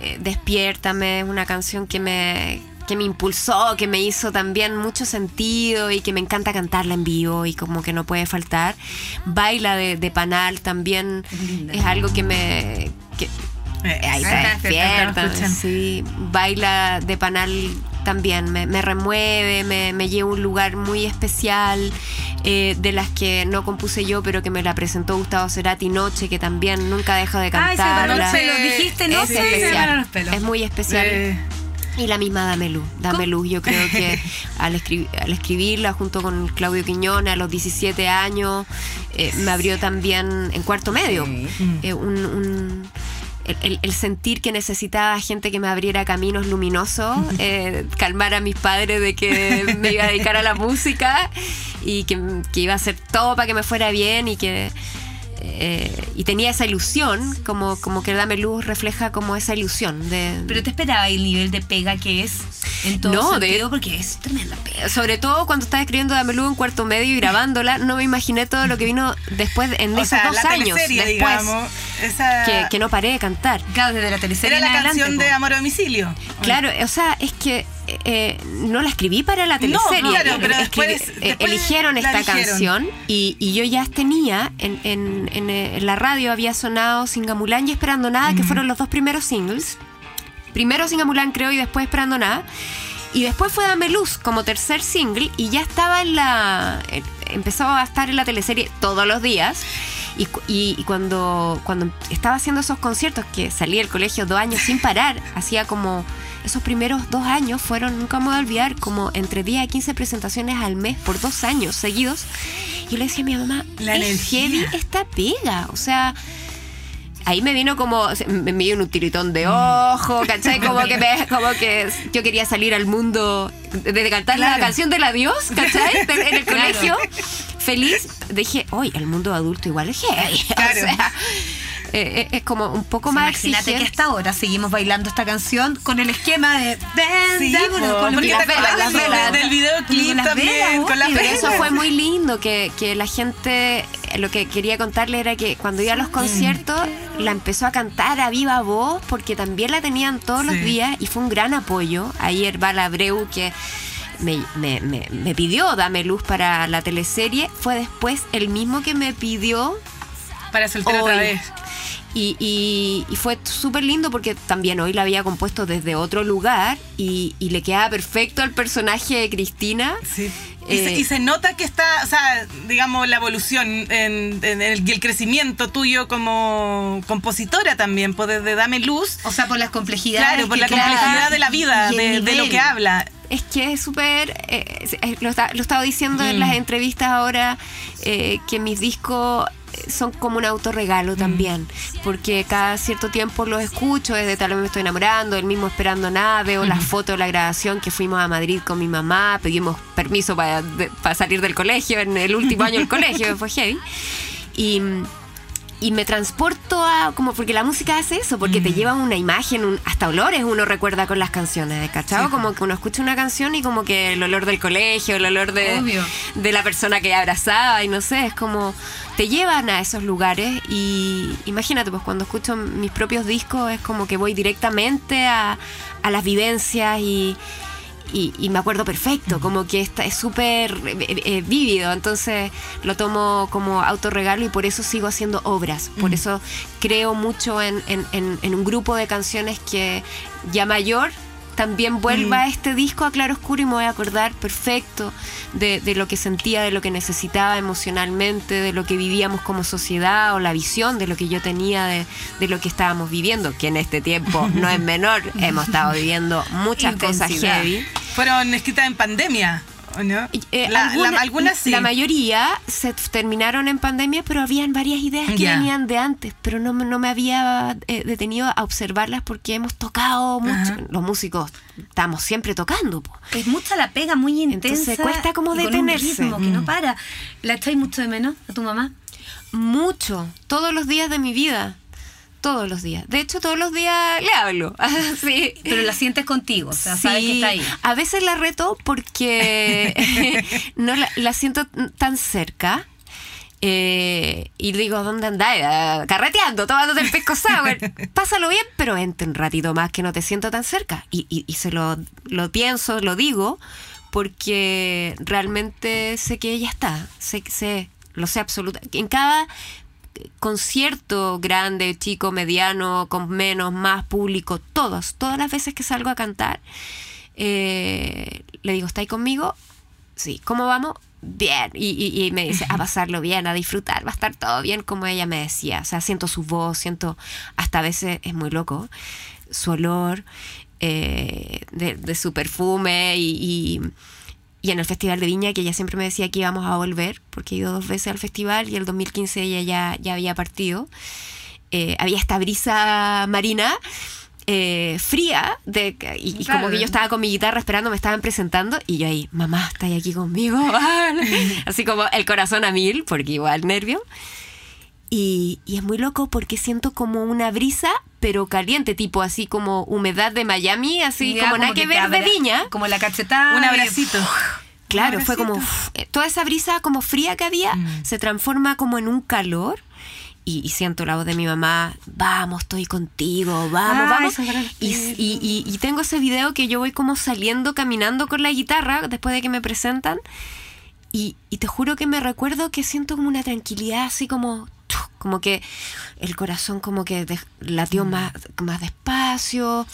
eh, Despiértame es una canción que me, que me impulsó, que me hizo también mucho sentido y que me encanta cantarla en vivo y como que no puede faltar. Baila de, de Panal también Es linda. es algo que me... que- Eh, Ahí Ahí está está, despierta, sí. Baila de panal también, me, me remueve, me, me lleva a un lugar muy especial, eh, de las que no compuse yo, pero que me la presentó Gustavo Cerati Noche, que también nunca deja de Ay, se me paró cantarla. los pelos. Dijiste, no es sé, se me pararon especial, los pelos. es muy especial. eh, Y la misma Dame Luz. Dame Luz, yo creo que al, escri- al escribirla junto con Claudio Quiñones a los 17 años, eh, me abrió también en cuarto medio. eh, un, un- el, el- sentir que necesitaba gente que me abriera caminos luminosos, eh, calmar a mis padres de que me iba a dedicar a la música y que, que iba a hacer todo para que me fuera bien y que eh, y tenía esa ilusión, como, como que Dame Luz refleja como esa ilusión de, Pero te esperaba el nivel de pega que es en todo No, de- sentido, porque es tremenda pega. sobre todo cuando estaba escribiendo Dame Luz en cuarto medio y grabándola, no me imaginé todo lo que vino después en o esos sea, dos años después digamos. Esa que, que no paré de cantar. Claro, desde la teleserie era la canción de Amor a Domicilio. Claro, o sea, es que eh, no la escribí para la teleserie. claro, pero Escribí- después- eh, después eligieron esta eligieron. canción y, y yo ya tenía en, en- en, eh, en la radio había sonado Singamulán y Esperando Nada, que fueron los dos primeros singles. Primero Singamulán creo y después Esperando Nada. Y después fue Dame Luz como tercer single y ya estaba en la... empezó a estar en la teleserie todos los días. Y- y cuando, cuando estaba haciendo esos conciertos, que salí del colegio dos años sin parar, hacía como... Esos primeros dos años fueron, nunca me voy a olvidar, como entre 10 a 15 presentaciones al mes por dos años seguidos. Y yo le decía a mi mamá, La es energía. heavy esta pega. O sea, ahí me vino como, me dio un tiritón de ojo, ¿cachai? Como que, me- como que yo quería salir al mundo de, de cantar la Claro. canción del adiós, ¿cachai? En el Claro. colegio. Feliz, dije, hoy el mundo adulto igual es heavy. Claro. O sea, eh, eh, es como un poco Sí, más Imagínate que exigente. hasta ahora seguimos bailando esta canción con el esquema de ven, Sí, vámonos", po, con porque las velas, del- las velas. del videoclip Con las también, velas, con las velas. eso fue muy lindo, que, que la gente, lo que quería contarle era que cuando iba a los conciertos, la empezó a cantar a viva voz, porque también la tenían todos los días y fue un gran apoyo. Ayer Bala Abreu, que me, me- me- me pidió Dame Luz para la teleserie, fue después el mismo que me pidió Para soltar otra Hoy. vez. y, y- y fue súper lindo porque también hoy la había compuesto desde otro lugar y, y le quedaba perfecto al personaje de Cristina. Sí. Y, se, Eh, y se nota que está, o sea, digamos, la evolución en, en el, y el crecimiento tuyo como compositora también, pues desde Dame Luz. O sea, por las complejidades. Claro, por la crea complejidad de la vida, de, de lo que habla. Es que es súper, eh, lo, lo estaba diciendo en Mm. las entrevistas ahora, eh, que mis discos son como un autorregalo también, porque cada cierto tiempo los escucho, desde tal vez me estoy enamorando, el mismo esperando nada, veo las fotos de la grabación que fuimos a Madrid con mi mamá, pedimos permiso para, salir del colegio, en el último año del colegio, fue heavy. Y, y me transporto a como porque la música hace eso porque te lleva una imagen un- hasta olores uno recuerda con las canciones ¿cachado? como que uno escucha una canción y como que el olor del colegio el olor de, Obvio. de la persona que abrazaba y no sé es como te llevan a esos lugares y imagínate pues cuando escucho mis propios discos es como que voy directamente a, a las vivencias y y, y me acuerdo perfecto, como que esta es súper eh, eh, vívido, entonces lo tomo como autorregalo y por eso sigo haciendo obras, por eso creo mucho en, en- en- en un grupo de canciones que ya mayor también vuelva a este disco a Claro Oscuro y me voy a acordar perfecto de, de lo que sentía, de lo que necesitaba emocionalmente, de lo que vivíamos como sociedad o la visión de lo que yo tenía de, de lo que estábamos viviendo, que en este tiempo no es menor, hemos estado viviendo muchas cosas Intensidad. heavy. Fueron escritas en pandemia. ¿O no? Eh, La- la- alguna- algunas sí. La mayoría se terminaron en pandemia, pero habían varias ideas que venían de antes, pero no, me- no me había eh, detenido a observarlas porque hemos tocado mucho. Ajá. Los músicos estamos siempre tocando. po. Es mucha la pega muy intensa. Entonces, cuesta como detenerse. ritmo que no Mm. para. ¿La echáis mucho de menos a tu mamá? Mucho, todos los días de mi vida. Todos los días. De hecho, todos los días le hablo. sí. Pero la sientes contigo, o sea, sabes que está ahí. A veces la reto porque no la, la siento tan cerca. eh, y digo, ¿dónde andáis? Ah, Carreteando, tomándote el pisco sour. Pásalo bien, pero vente un ratito más que no te siento tan cerca. Y, y- y se lo, lo pienso, lo digo, porque realmente sé que ella está. Sé, sé lo sé absolutamente. En cada concierto grande, chico, mediano, con menos, más público, todos, todas las veces que salgo a cantar, eh, le digo, ¿estáis conmigo? Sí, ¿cómo vamos? Bien. Y, y- y me dice, a pasarlo bien, a disfrutar, va a estar todo bien, como ella me decía. O sea, siento su voz, siento, hasta a veces es muy loco, su olor eh, de, de su perfume y, y- y en el Festival de Viña, que ella siempre me decía que íbamos a volver, porque he ido dos veces al festival y el 2015 ella ya, ya había partido. Eh, había esta brisa marina eh, fría de, y, y Claro. como que yo estaba con mi guitarra esperando, me estaban presentando y yo ahí, mamá, ¿estás aquí conmigo? Así como el corazón a mil, porque igual nervio. Y, y es muy loco porque siento como una brisa, pero caliente, tipo así como humedad de Miami, así Ya, como nada que ver de viña. Como la cachetada. Un abracito. Claro, Un fue como eh, toda esa brisa como fría que había Mm. se transforma como en un calor y, y siento la voz de mi mamá, vamos, estoy contigo, vamos, Ah, vamos. Y, y- y- y tengo ese video que yo voy como saliendo caminando con la guitarra después de que me presentan y, y te juro que me recuerdo que siento como una tranquilidad así como. Como que el corazón como que de- latió más, más despacio,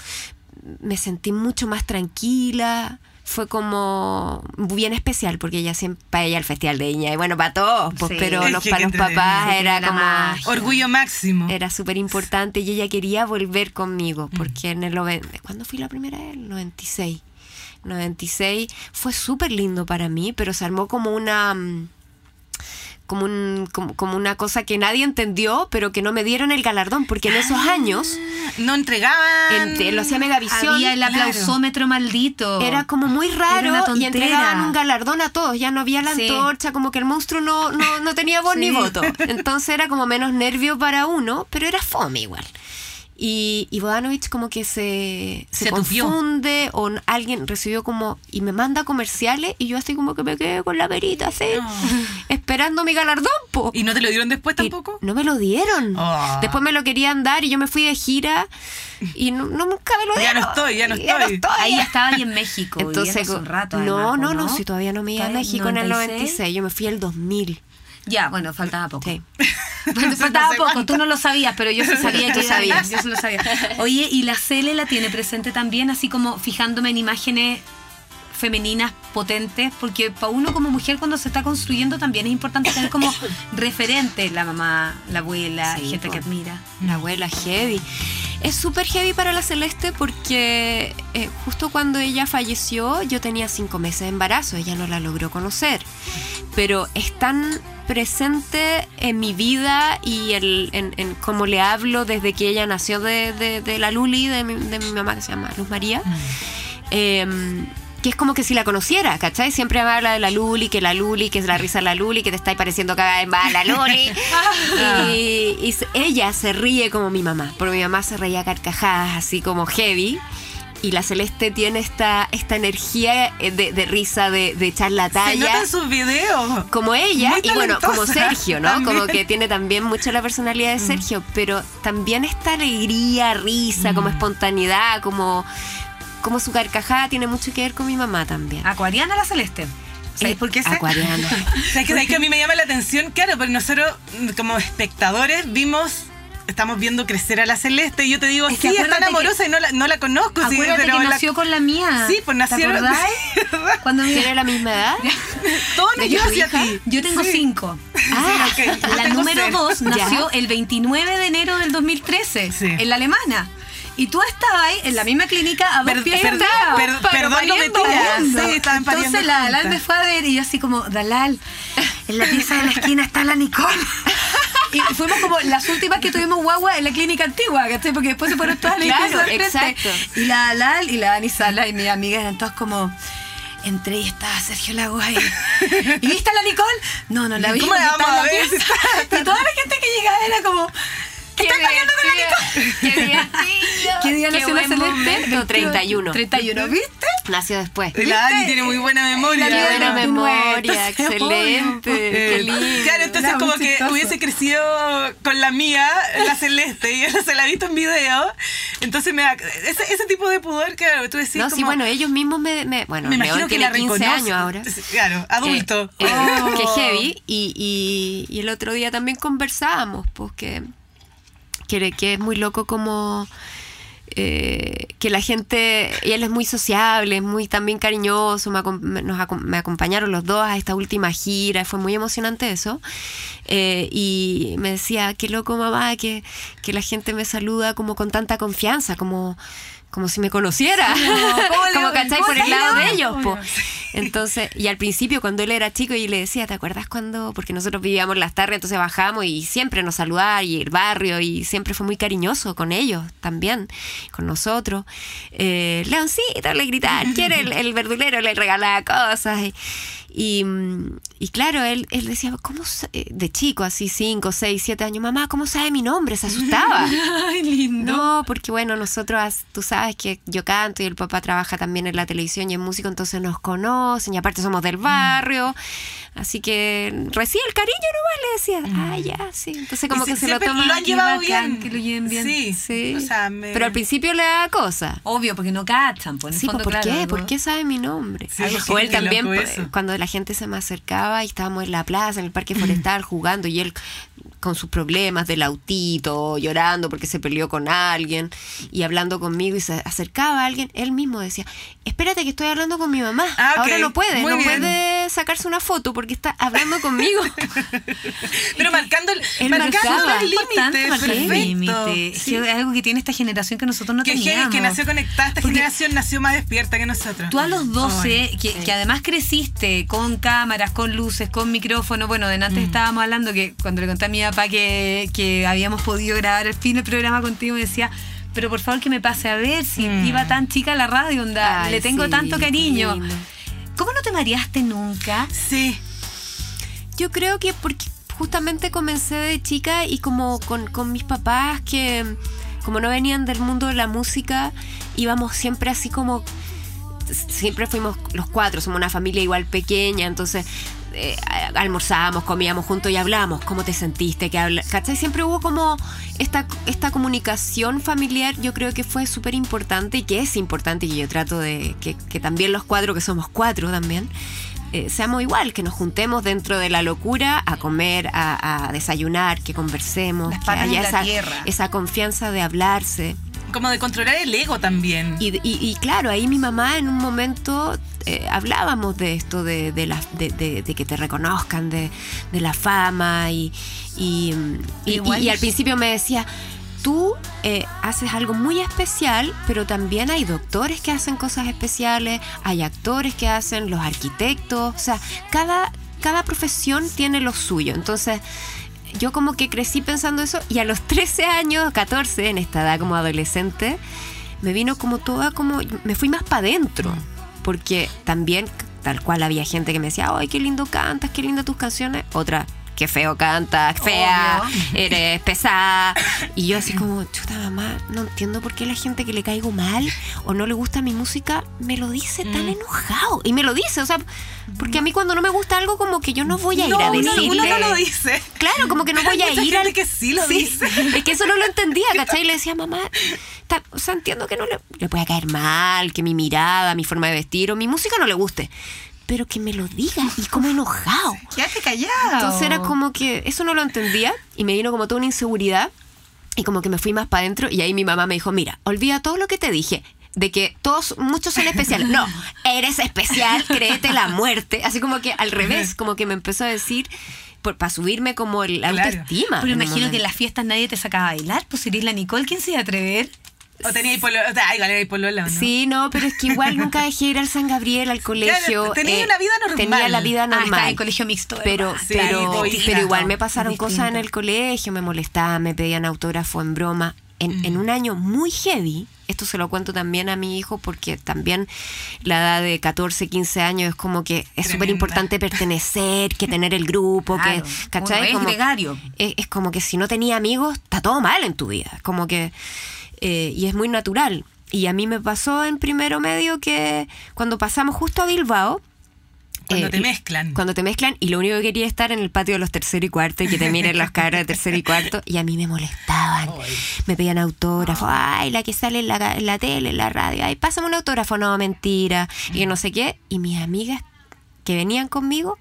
me sentí mucho más tranquila. Fue como bien especial porque ella siempre, para ella el Festival de Viña, y bueno, para todos, pues, Sí. pero los, para los papás era como... magia. Orgullo máximo. Era súper importante y ella quería volver conmigo, porque en el... ¿Cuándo fui la primera vez? El 96. 96 fue súper lindo para mí, pero se armó como una... Como, un, como, como una cosa que nadie entendió, pero que no me dieron el galardón, porque en esos años No entregaban. en- lo hacía Megavisión. Había el Claro. aplausómetro maldito. Era como muy Era raro una y entregaban un galardón a todos. Ya no había la Sí. antorcha, como que el monstruo no, no, no tenía voz ni voto. Entonces era como menos nervio para uno, pero era fome igual. Y, y Bodanovich como que se, se, Se tupió. confunde o alguien recibió como y me manda comerciales y yo así como que me quedé con la verita así, esperando mi galardón, po. ¿Y no te lo dieron después Y tampoco? no me lo dieron. Ah. Después me lo querían dar y yo me fui de gira y no, no- nunca me lo Ya dieron. no estoy, ya no estoy. Ahí ya estaba ahí en México. Entonces, hace un rato. no, además, no, ¿o no, si todavía no me iba a ¿Todavía México en el 96? 96, yo me fui el 2000. Ya, bueno, faltaba poco. Sí. Faltaba poco, cuánto. tú no lo sabías, pero yo sí sabía que Tú sabías. sabías. Yo sí lo sabía. Oye, y la Cele la tiene presente también, así como fijándome en imágenes femeninas potentes, porque para uno como mujer cuando se está construyendo también es importante tener como referente la mamá, la abuela, Sí, gente po. que admira. La abuela heavy. Es súper heavy para la Celeste porque eh, justo cuando ella falleció yo tenía cinco meses de embarazo, ella no la logró conocer, pero es tan presente en mi vida y el, en, en cómo le hablo desde que ella nació de, de- de la Luli, de mi, de mi mamá que se llama Luz María. eh, que es como que si la conociera, ¿cachai? Siempre me habla de la Luli, que la Luli, que es la risa de la Luli, que te está pareciendo cada vez más la Luli. y, y se- ella se ríe como mi mamá, porque mi mamá se reía carcajadas así como heavy. Y la Celeste tiene esta, esta energía eh, de, de risa, de, de echar la Se talla nota en sus videos. como ella Muy y bueno, como Sergio, ¿no? también. Como que tiene también mucho la personalidad de Sergio, pero también esta alegría, risa, como espontaneidad, como, como su carcajada tiene mucho que ver con mi mamá también. Acuariana la Celeste. ¿Sabes Eh, por qué? Acuariana. ¿Sabes que, sabes que a mí me llama la atención? Claro, pero nosotros mm, como espectadores vimos, estamos viendo crecer a la Celeste y yo te digo, Es que sí, es tan amorosa y no la, no la conozco. sí, pero que la- nació con la mía. Sí, pues. ¿verdad? Cuando ¿Tiene la misma edad? Todo nos ¿De lleva tu hacia ti. Yo tengo Sí. cinco. Ah, La número dos Ya. nació el 29 de enero del 2013 Sí. en la alemana. Y tú estabas ahí en la misma clínica a dos Per- pies per- perdón, no me pariendo, tiras. pariendo. Sí, estaban pariendo Entonces la Dalal juntas. me fue a ver y yo así como, Dalal, en la pieza de la esquina está la Nicole. Y fuimos como las últimas que tuvimos guagua en la clínica antigua, ¿cachai? Porque después se fueron todas las Claro, exacto. Y la Dalal y la Dani Sala y mis amigas eran todas como... Entré y estaba Sergio Lagos ahí. ¿Y viste a la Nicole? No, no la vi. ¿Cómo la vamos a ver? Y toda la gente que llegaba era como... Qué ¿Estás peleando con Qué divertido. ¿Qué día nació la Celeste? momento, 31. 31, ¿viste? Nació después. La Dani tiene muy buena memoria. Qué buena memoria, excelente. Qué Eh, lindo. Claro, entonces como que chistoso. hubiese crecido con la mía, la celeste, y no se la he visto en video. Entonces me da ese, ese tipo de pudor que tú decís no, como, sí, bueno, ellos mismos me... me- bueno, me imagino que tiene la 15 reconoce. años ahora. Claro, adulto. Que, eh, Oh. que heavy. Y, y- y el otro día también conversábamos, pues que, que, es muy loco como eh, que la gente, y él es muy sociable, es muy también cariñoso, me, nos acompañaron los dos a esta última gira, fue muy emocionante eso. Eh, y me decía, qué loco mamá, que, que la gente me saluda como con tanta confianza, como como si me conociera, ¿cómo le- como cachai por el lado de ellos, po. Entonces, y al principio cuando él era chico y le decía, ¿te acuerdas cuando? Porque nosotros vivíamos las tardes, entonces bajamos y siempre nos saludaba y el barrio y siempre fue muy cariñoso con ellos también, con nosotros. Eh, Leoncito le gritaban, quiere el, el verdulero, le regalaba cosas. Y, y, mm, y claro, él, él decía, ¿cómo? eh, De chico, así 5, 6, 7 años, mamá, ¿cómo sabe mi nombre? Se asustaba. Ay, lindo. No, porque bueno, nosotros, tú sabes que yo canto y el papá trabaja también en la televisión y es músico, entonces nos conocen y aparte somos del barrio. Así que recibe el cariño nomás, le decía. Ah, ya, sí. Entonces como Y que se lo siempre toma. lo han llevado bacán bien. que lo lleven bien. Sí, Sí. O sea, me- Pero al principio le da cosa. Obvio, porque no cachan, pues en Sí, fondo, pues, ¿por claro, qué? ¿Por qué sabe mi nombre? Sí, o él también, pues, cuando la gente se me acercaba y estábamos en la plaza, en el parque forestal, jugando y él con sus problemas del autito, llorando porque se peleó con alguien y hablando conmigo y se acercaba a alguien, él mismo decía, espérate que estoy hablando con mi mamá. Ah. Ahora no puede, Muy no bien. puede sacarse una foto porque está hablando conmigo. Pero marcando el, límite, Sí. es algo que tiene esta generación que nosotros no que, teníamos. que nació conectada, esta Porque generación nació más despierta que nosotros. Tú a los 12, Ay. que, que además creciste con cámaras, con luces, con micrófono. Bueno, de Mm. antes estábamos hablando que cuando le conté a mi papá que, que habíamos podido grabar el fin del programa contigo, me decía, pero por favor que me pase a ver si Mm. iba tan chica a la radio, onda, Ay, le tengo sí, tanto cariño. lindo. ¿Cómo no te mareaste nunca? Sí. Yo creo que porque justamente comencé de chica y como con, con mis papás que como no venían del mundo de la música, íbamos siempre así como siempre fuimos los cuatro, somos una familia igual pequeña, entonces eh, almorzábamos, comíamos juntos y hablábamos, ¿cómo te sentiste? que habla? ¿Cachai? Siempre hubo como esta, esta comunicación familiar, yo creo que fue súper importante y que es importante y yo trato de que, que también los cuatro, que somos cuatro también, eh, seamos igual, que nos juntemos dentro de la locura a comer, a, a desayunar, que conversemos, Las que haya esa, esa confianza de hablarse. Como de controlar el ego también. Y, y- y claro, ahí mi mamá en un momento eh, hablábamos de esto, de, de, la- de- que te reconozcan, de, de la fama y, y, y- al principio me decía, tú eh, haces algo muy especial, pero también hay doctores que hacen cosas especiales, hay actores que hacen, los arquitectos, o sea, cada, cada profesión tiene lo suyo. Entonces, yo como que crecí pensando eso y a los 13 años, 14, en esta edad como adolescente, me vino como toda como, me fui más para adentro, porque también tal cual había gente que me decía, ay, qué lindo cantas, qué lindas tus canciones, otra, qué feo cantas, fea, Obvio. eres pesada, y yo así como, chuta mamá, no entiendo por qué la gente que le caigo mal o no le gusta mi música me lo dice tan Mm. enojado, y me lo dice, o sea, porque a mí cuando no me gusta algo como que yo no voy a ir a decirle... uno no lo dice. Claro, como que no voy a mucha ir gente al... que sí lo dice. Es que eso no lo entendía, ¿cachai? Y le decía, mamá, ta- o sea, entiendo que no le, le pueda caer mal, que mi mirada, mi forma de vestir o mi música no le guste, pero que me lo diga y como enojado. Quédate callado. Entonces era como que eso no lo entendía y me vino como toda una inseguridad y como que me fui más para adentro y ahí mi mamá me dijo, mira, olvida todo lo que te dije. De que todos, muchos son especiales. No, eres especial, créete la muerte. Así como que al revés, como que me empezó a decir para subirme como el- la Claro. autoestima. Pero imagino que en las fiestas nadie te sacaba a bailar. Pues si eres la Nicole, ¿quién se iba a atrever? O tenía polola, o sea, igual era polola, ¿o ¿no? Sí, no, pero es que igual nunca dejé ir al San Gabriel, al colegio. tenía eh, una vida normal. Tenía la vida Ah, estaba normal. en colegio mixto. pero, pero, pero igual me pasaron Distinto. cosas en el colegio, me molestaban, me pedían autógrafo en broma. En, en un año muy heavy, esto se lo cuento también a mi hijo porque también la edad de 14, 15 años es como que es súper importante pertenecer, que tener el grupo, Claro, que, ¿cachai? uno es Como- es como que si no tenía amigos, está todo mal en tu vida. Como que. Eh, y es muy natural. Y a mí me pasó en primero medio que cuando pasamos justo a Bilbao. Cuando eh, te mezclan. Cuando te mezclan y lo único que quería es estar en el patio de los tercero y cuarto y que te miren las caras de tercero y cuarto y a mí me molestaban. Me pedían autógrafo. Ay, la que sale en la, en la tele, en la radio. Ay, pásame un autógrafo. No, mentira. Y que no sé qué. Y mis amigas que venían conmigo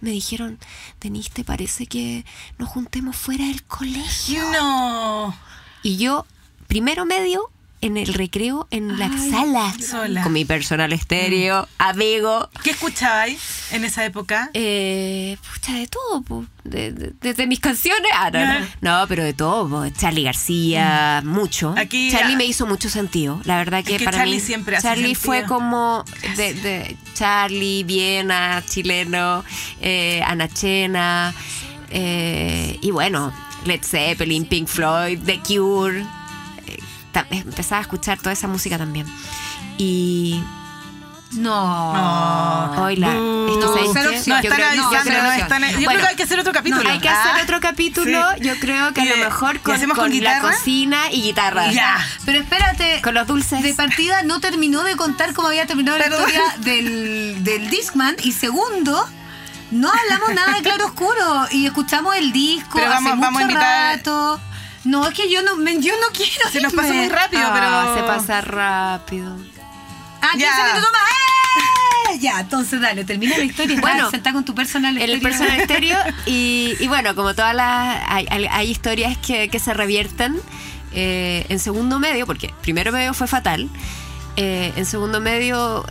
me dijeron, Denise, ¿te parece que nos juntemos fuera del colegio? No. Y yo, primero medio, en el recreo, en la sala, sola. con mi personal estéreo, amigo. ¿Qué escuchabais en esa época? Eh, pucha, de todo, po. De- de- desde mis canciones. Ah, no, no. No, pero de todo, po. Charlie García, mucho. Aquí, Charlie ah, me hizo mucho sentido. La verdad que, que para Charlie mí. siempre hace Charlie sentido. fue como de, de Charlie, Viena, chileno, eh, Anachena. eh, y bueno, Led Zeppelin, Pink Floyd, The Cure. Empezaba a escuchar toda esa música también. Y No. No. hoy No. No, Yo creo- no, que hay que hacer otro capítulo. hay que hacer Ah, otro capítulo. sí. Yo creo que a lo mejor ¿y con, hacemos con con la cocina y guitarra. Ya. Pero espérate. Con los dulces. De partida no terminó de contar cómo había terminado la historia del, del Discman. Y segundo, no hablamos nada de Claro Oscuro. Y escuchamos el disco Pero vamos- hace vamos a mucho invitar- rato. No, es que yo no, me- yo no quiero. Se nos pasó muy rápido, Ah, pero. se pasa rápido. Ah, 15 Ya. minutos más. ¡Eh! Ya, entonces dale, termina la historia. Bueno, Bueno, sentada con tu personal En el estéreo. personal estéreo. Y, y bueno, como todas las. Hay historias que, que se revierten eh, en segundo medio, porque primero medio fue fatal. eh, en segundo medio.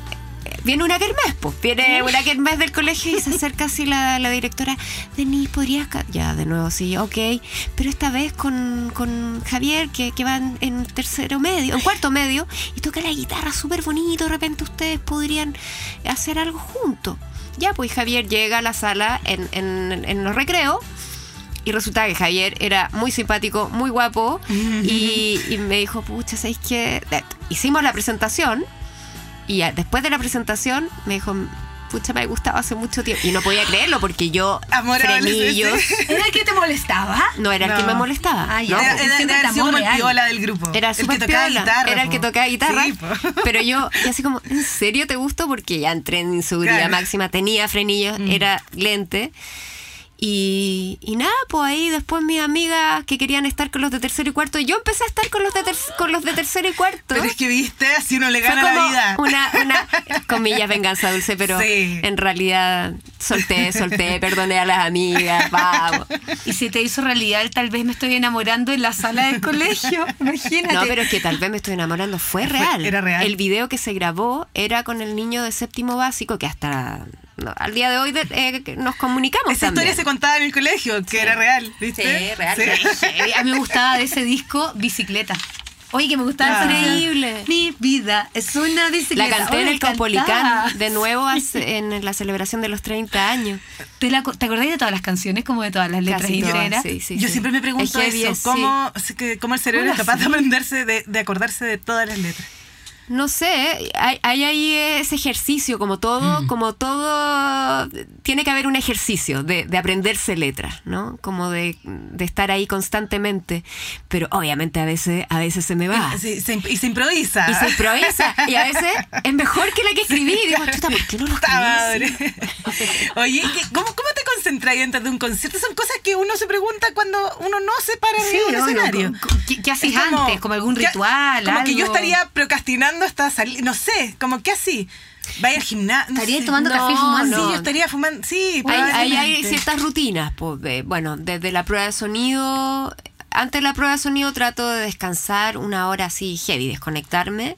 Viene una kermés, pues. Viene una kermés del colegio y se acerca así la, la directora. Denise, ¿podrías.? ca-?" Ya, de nuevo, sí, ok. Pero esta vez con, con Javier, que, que va en, tercero medio, en cuarto medio, y toca la guitarra súper bonito. De repente ustedes podrían hacer algo juntos. Ya, pues Javier llega a la sala en, en- en los recreos. Y resulta que Javier era muy simpático, muy guapo. y, y me dijo, pucha, ¿sabéis qué? Hicimos la presentación. Y después de la presentación me dijo, pucha, me ha gustado hace mucho tiempo. Y no podía creerlo porque yo, Amor frenillos. ¿Era el que te molestaba? no era el que me molestaba. Ah, ya. ¿no? Era, era- era amor el piola del grupo. Era el que tocaba piola, guitarra. Era el que tocaba guitarra. Sí, pero yo, y así como, ¿en serio te gustó? Porque ya entré en inseguridad Claro. máxima, tenía frenillos, Mm. era lente. Y, y nada, pues ahí después mis amigas que querían estar con los de tercero y cuarto, yo empecé a estar con los de, ter- con los de tercero y cuarto. Pero es que viste, así uno le Fue gana la vida. una, una, comillas, venganza dulce, pero Sí. en realidad solté, solté, perdoné a las amigas, vamos. Y si te hizo realidad, el tal vez me estoy enamorando en la sala del colegio. Imagínate. No, pero es que tal vez me estoy enamorando. Fue real. era real. El video que se grabó era con el niño de séptimo básico que hasta no, al día de hoy de- eh, nos comunicamos. Esa también. historia se contaba en el colegio, que era real, ¿viste? Sí, real. A mí me gustaba de ese disco Bicicleta. Oye, que me gustaba Ah. Increíble. Mi vida es una La bicicleta. canté Oye, en el. Caupolicán de nuevo hace- en la celebración de los 30 años. ¿Te, la, ¿Te acordás de todas las canciones, como de todas las letras Casi todas, sí, sí, Yo sí. siempre me pregunto Es heavy, eso, es- ¿cómo, cómo el cerebro es capaz de aprenderse, de, de acordarse de todas las letras. No sé, hay, hay ahí ese ejercicio, como todo, como todo, tiene que haber un ejercicio de, de aprenderse letras, ¿no? Como de, de estar ahí constantemente, pero obviamente a veces, a veces se me va. Sí, se y se improvisa. Y se improvisa, y a veces es mejor que la que escribí. Y digo, chuta, ¿por qué no lo escribí? Oye, ¿qué- ¿cómo, ¿cómo te concentras antes de un concierto? Son cosas que uno se pregunta cuando uno no se para Sí, arriba de un obvio. escenario. ¿Qué, qué haces como- antes? ¿Como algún ¿qué- ritual? Como que yo estaría procrastinando hasta salir, no sé, como que así. Vaya al gimnasio. no Estaría sé. tomando No, café y fumando. Sí, yo estaría fumando. Sí, Hay, hay, ciertas rutinas. pues, bueno, desde la prueba de sonido. Antes de la prueba de sonido trato de descansar una hora así heavy, desconectarme.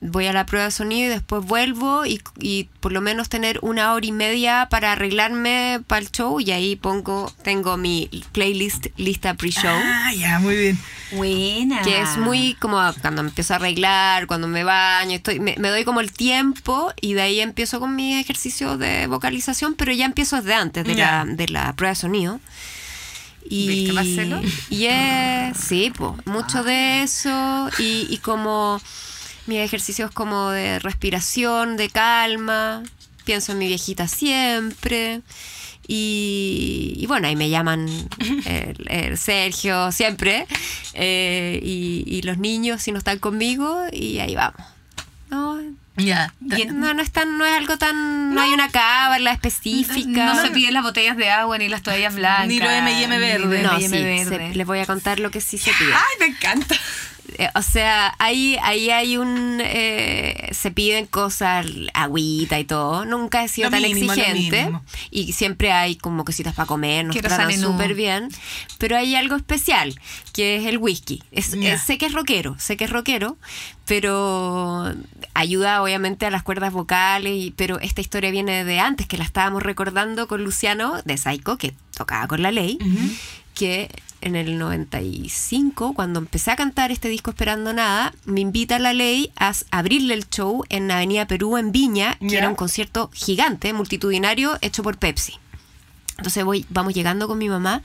Voy a la prueba de sonido y después vuelvo y, y por lo menos tener una hora y media para arreglarme para el show y ahí pongo, tengo mi playlist lista pre-show. Ah, ya, muy bien. Buena. Que es muy como cuando me empiezo a arreglar, cuando me baño, estoy, me, me doy como el tiempo y de ahí empiezo con mi ejercicio de vocalización, pero ya empiezo desde antes de, la, de la prueba de sonido. Y, ¿Viste, Marcelo? y es, sí, pues, mucho de eso y, y como mis ejercicios como de respiración, de calma, pienso en mi viejita siempre. Y, y bueno, ahí me llaman el, el Sergio siempre. eh, y, y los niños si no están conmigo y ahí vamos. No, Ya. no, no es tan, no es algo tan, no, hay una cábala específica. No se piden las botellas de agua ni las toallas blancas. Ni lo M&M verde. No, Ni sí, verde. se- les voy a contar lo que sí se pide. Ay, me encanta. Eh, O sea, ahí, ahí hay un... eh, se piden cosas, agüita y todo. Nunca he sido Lo tan mínimo, exigente. Y siempre hay como cositas para comer, nos Quiero tratan súper bien. Pero hay algo especial, que es el whisky. Es- sé que es rockero, sé que es rockero, pero ayuda obviamente a las cuerdas vocales. y- pero esta historia viene de antes, que la estábamos recordando con Luciano de Psycho, que tocaba con la ley que en el 95, cuando empecé a cantar este disco Esperando Nada, me invita la ley a abrirle el show en Avenida Perú, en Viña, que era un concierto gigante, multitudinario, hecho por Pepsi. Entonces voy, vamos llegando con mi mamá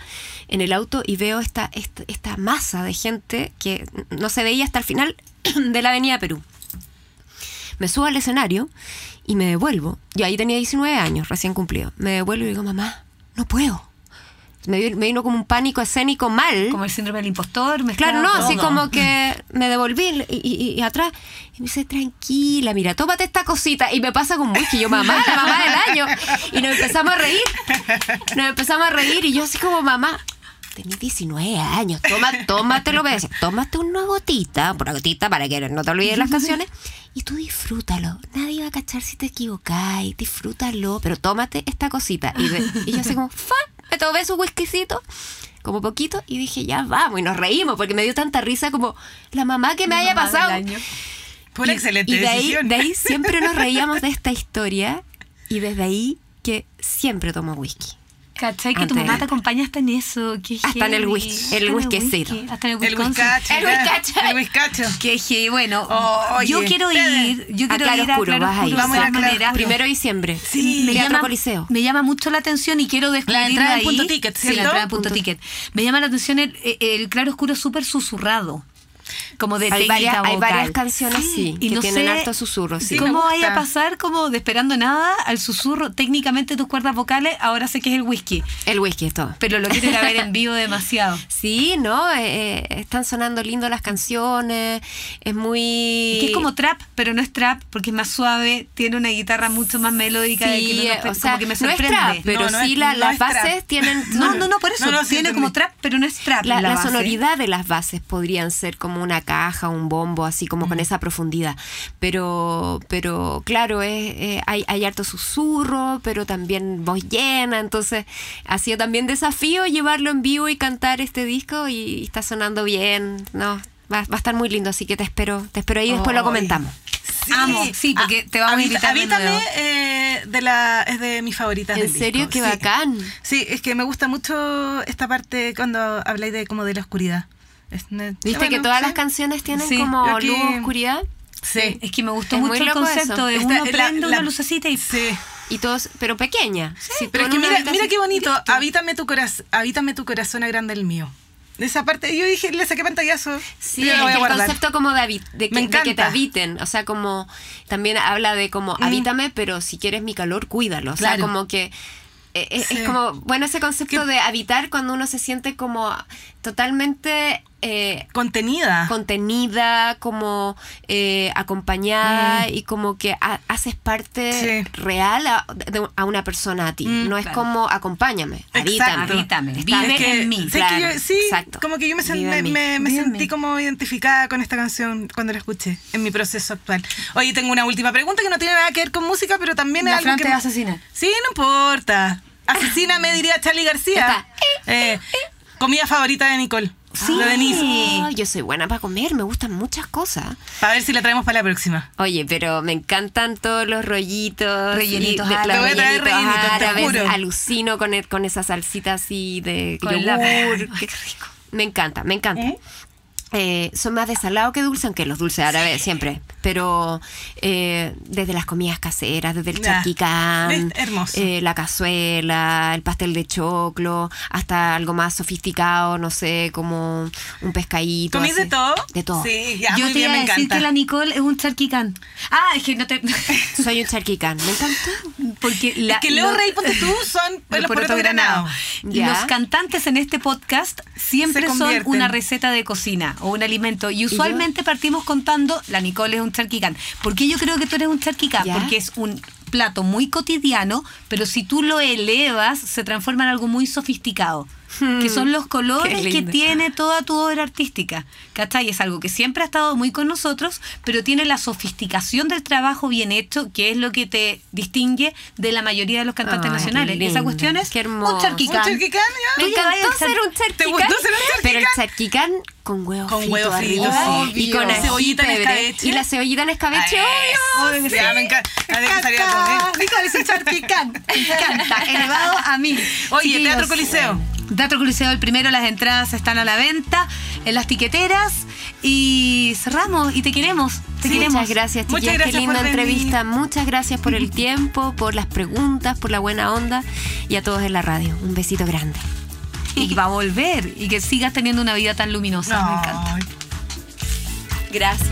en el auto y veo esta, esta, esta masa de gente que no se veía hasta el final de la Avenida Perú. Me subo al escenario y me devuelvo. Yo ahí tenía 19 años, recién cumplido. Me devuelvo y digo, mamá, no puedo. Me, vi- me vino como un pánico escénico mal. Como el síndrome del impostor. Claro, no, todo. así como que me devolví y, y- y atrás y me dice, tranquila, mira, tómate esta cosita. Y me pasa con whisky, yo, mamá, la mamá del año. Y nos empezamos a reír. Nos empezamos a reír y yo así como, mamá, tenés 19 años, toma, tómatelo, me tómate una gotita, una gotita para que no te olvides las canciones. Y tú disfrútalo. Nadie va a cachar si te equivocáis, disfrútalo, pero tómate esta cosita. Y, de- y yo así como, fa, me tomé su whiskycito como poquito y dije, ya vamos, y nos reímos porque me dio tanta risa como la mamá que me La haya pasado. Fue una Y- excelente y de ahí, decisión. de ahí siempre nos reíamos de esta historia y desde ahí que siempre tomo whisky. ¿Cachai? Que tu mamá te acompaña hasta en eso. Qué Hasta en el whisky, Hasta el whisky, Hasta en el whiskacho. El whiskacho. El whiskacho. Qué heavy. Bueno, Oye, yo quiero ir. Yo A quiero Claro ir a Oscuro, Claro vas a ir. Vamos a a. Oscuro. Primero de diciembre. Sí. me llama, Coliseo. me llama mucho la atención y quiero descubrirla entrada en ahí. punto ticket, Sí, la entrada en punto Punto- ticket. Me llama la atención el, el claro oscuro súper susurrado. Como de Hay técnica varias, hay vocal. varias canciones, sí, Y que no tienen sé harto susurro, sí. Sí, me ¿Cómo vaya a pasar como de esperando nada al susurro? Técnicamente tus cuerdas vocales, ahora sé que es el whisky. El whisky es todo. Pero lo a ver en vivo demasiado. Sí, ¿no? Eh, eh, están sonando lindo las canciones, es muy... Que es como trap, pero no es trap, porque es más suave, tiene una guitarra mucho más melódica. de que Sí, no nos- o como que me no es sorprende. trap, pero No, no sí es- la- no las trap. bases tienen... No, no, no, por eso. No, no, sí tiene entendí. como trap, pero no es trap. La, la sonoridad de las bases podrían ser como una caja, un bombo, así como con esa profundidad. Pero, pero claro, es, eh, hay, hay harto susurro, pero también voz llena. Entonces, ha sido también desafío llevarlo en vivo y cantar este disco y está sonando bien. No, va, va a estar muy lindo, así que te espero, te espero ahí y después lo comentamos. Amo, sí, porque te vamos a invitar nuevo. eh, de la, es de mis favoritas ¿En del serio? disco, Qué sí. bacán. Sí, es que me gusta mucho esta parte cuando habláis de como de la oscuridad. ¿Viste bueno, que todas sí. las canciones tienen Sí, como aquí- luz, oscuridad? Sí. Es que me gustó Es mucho el concepto eso. de Esta- uno prende la- una lucecita y Sí. Y todos, pero pequeña. Sí, Pero es que mira, mira qué bonito, habítame tu, corazón, habítame tu corazón agranda el mío. De esa parte, yo dije, le saqué pantallazo. Sí, yo es lo voy a que el guardar. concepto como de, que, de que te habiten, o sea, como también habla de como Mm. habítame, pero si quieres mi calor, cuídalo, o sea, Claro. como que eh, eh, Sí. es como, bueno, ese concepto Que- de habitar cuando uno se siente como totalmente eh, Contenida. contenida, como eh, acompañada y como que ha- haces parte Sí. real a, de- a una persona a ti. Mm, no es claro. como acompáñame, habítame. Vive Es que- en mí. que Claro, yo- sí, exacto. como que yo me, sen- sentí como identificada con esta canción cuando la escuché en mi proceso actual. Oye, tengo una última pregunta que no tiene nada que ver con música, pero también La es algo que te me- va a asesinar. Sí, no importa. Asesina me diría Charlie García. Eh, comida favorita de Nicole. Sí. Lo de Nice. Ay, yo soy buena para comer, me gustan muchas cosas. Para ver si la traemos para la próxima. Oye, pero me encantan todos los rollitos. Rellenitos de- árabes. Te voy a traer rellenitos rellenitos, te árabes. juro. Alucino con, el- con esa salsita así de Con la- yogur. Qué rico. Me encanta, me encanta. ¿Eh? Eh, son más de salado que dulce, aunque los dulces árabes siempre. Pero eh, desde las comidas caseras, desde el charquicán, eh, la cazuela, el pastel de choclo, hasta algo más sofisticado, no sé, como un pescadito. ¿Comís de todo? De todo. Sí, ya, Yo muy te bien, iba a me decir encanta. que la Nicole es un charquicán. Ah, es que no te. Soy un charquicán, me encanta. Porque la, es que Leo lo- Rey, ponte tú, son los los porotos granados. Ya. Los cantantes en este podcast siempre son una receta de cocina o un alimento. Y usualmente partimos contando, la Nicole es un charquicán. ¿Por qué yo creo que tú eres un charquicán? Porque es un plato muy cotidiano, pero si tú lo elevas, se transforma en algo muy sofisticado. Que son los colores Qué que tiene toda tu obra artística. ¿Cachai? Es algo que siempre ha estado muy con nosotros, pero tiene la sofisticación del trabajo bien hecho, que es lo que te distingue de la mayoría de los cantantes Ay, nacionales. qué Esa cuestión es Qué hermoso. un charquicán. ¿Un charquicán, ya? Me encantó ser un charquicán. ¿Te gustó ser un Pero el charquicán? con huevo, Con frito, huevo frito, arriba. sí. Y con ají, Cebollita en pebre. escabeche. Y la cebollita en escabeche, obvio. Obvio que sí. Me encanta. Me encanta. Elevado a mí. Oye, Chiquillos, Teatro Coliseo. Teatro Coliseo, el primero, las entradas están a la venta en las tiqueteras. Y cerramos y te queremos. Te queremos. Muchas gracias, Muchas chiquillas. gracias Qué linda venir. entrevista. Muchas gracias por el tiempo, por las preguntas, por la buena onda y a todos en la radio. Un besito grande. Y va a volver. Y que sigas teniendo una vida tan luminosa. Me encanta. Gracias.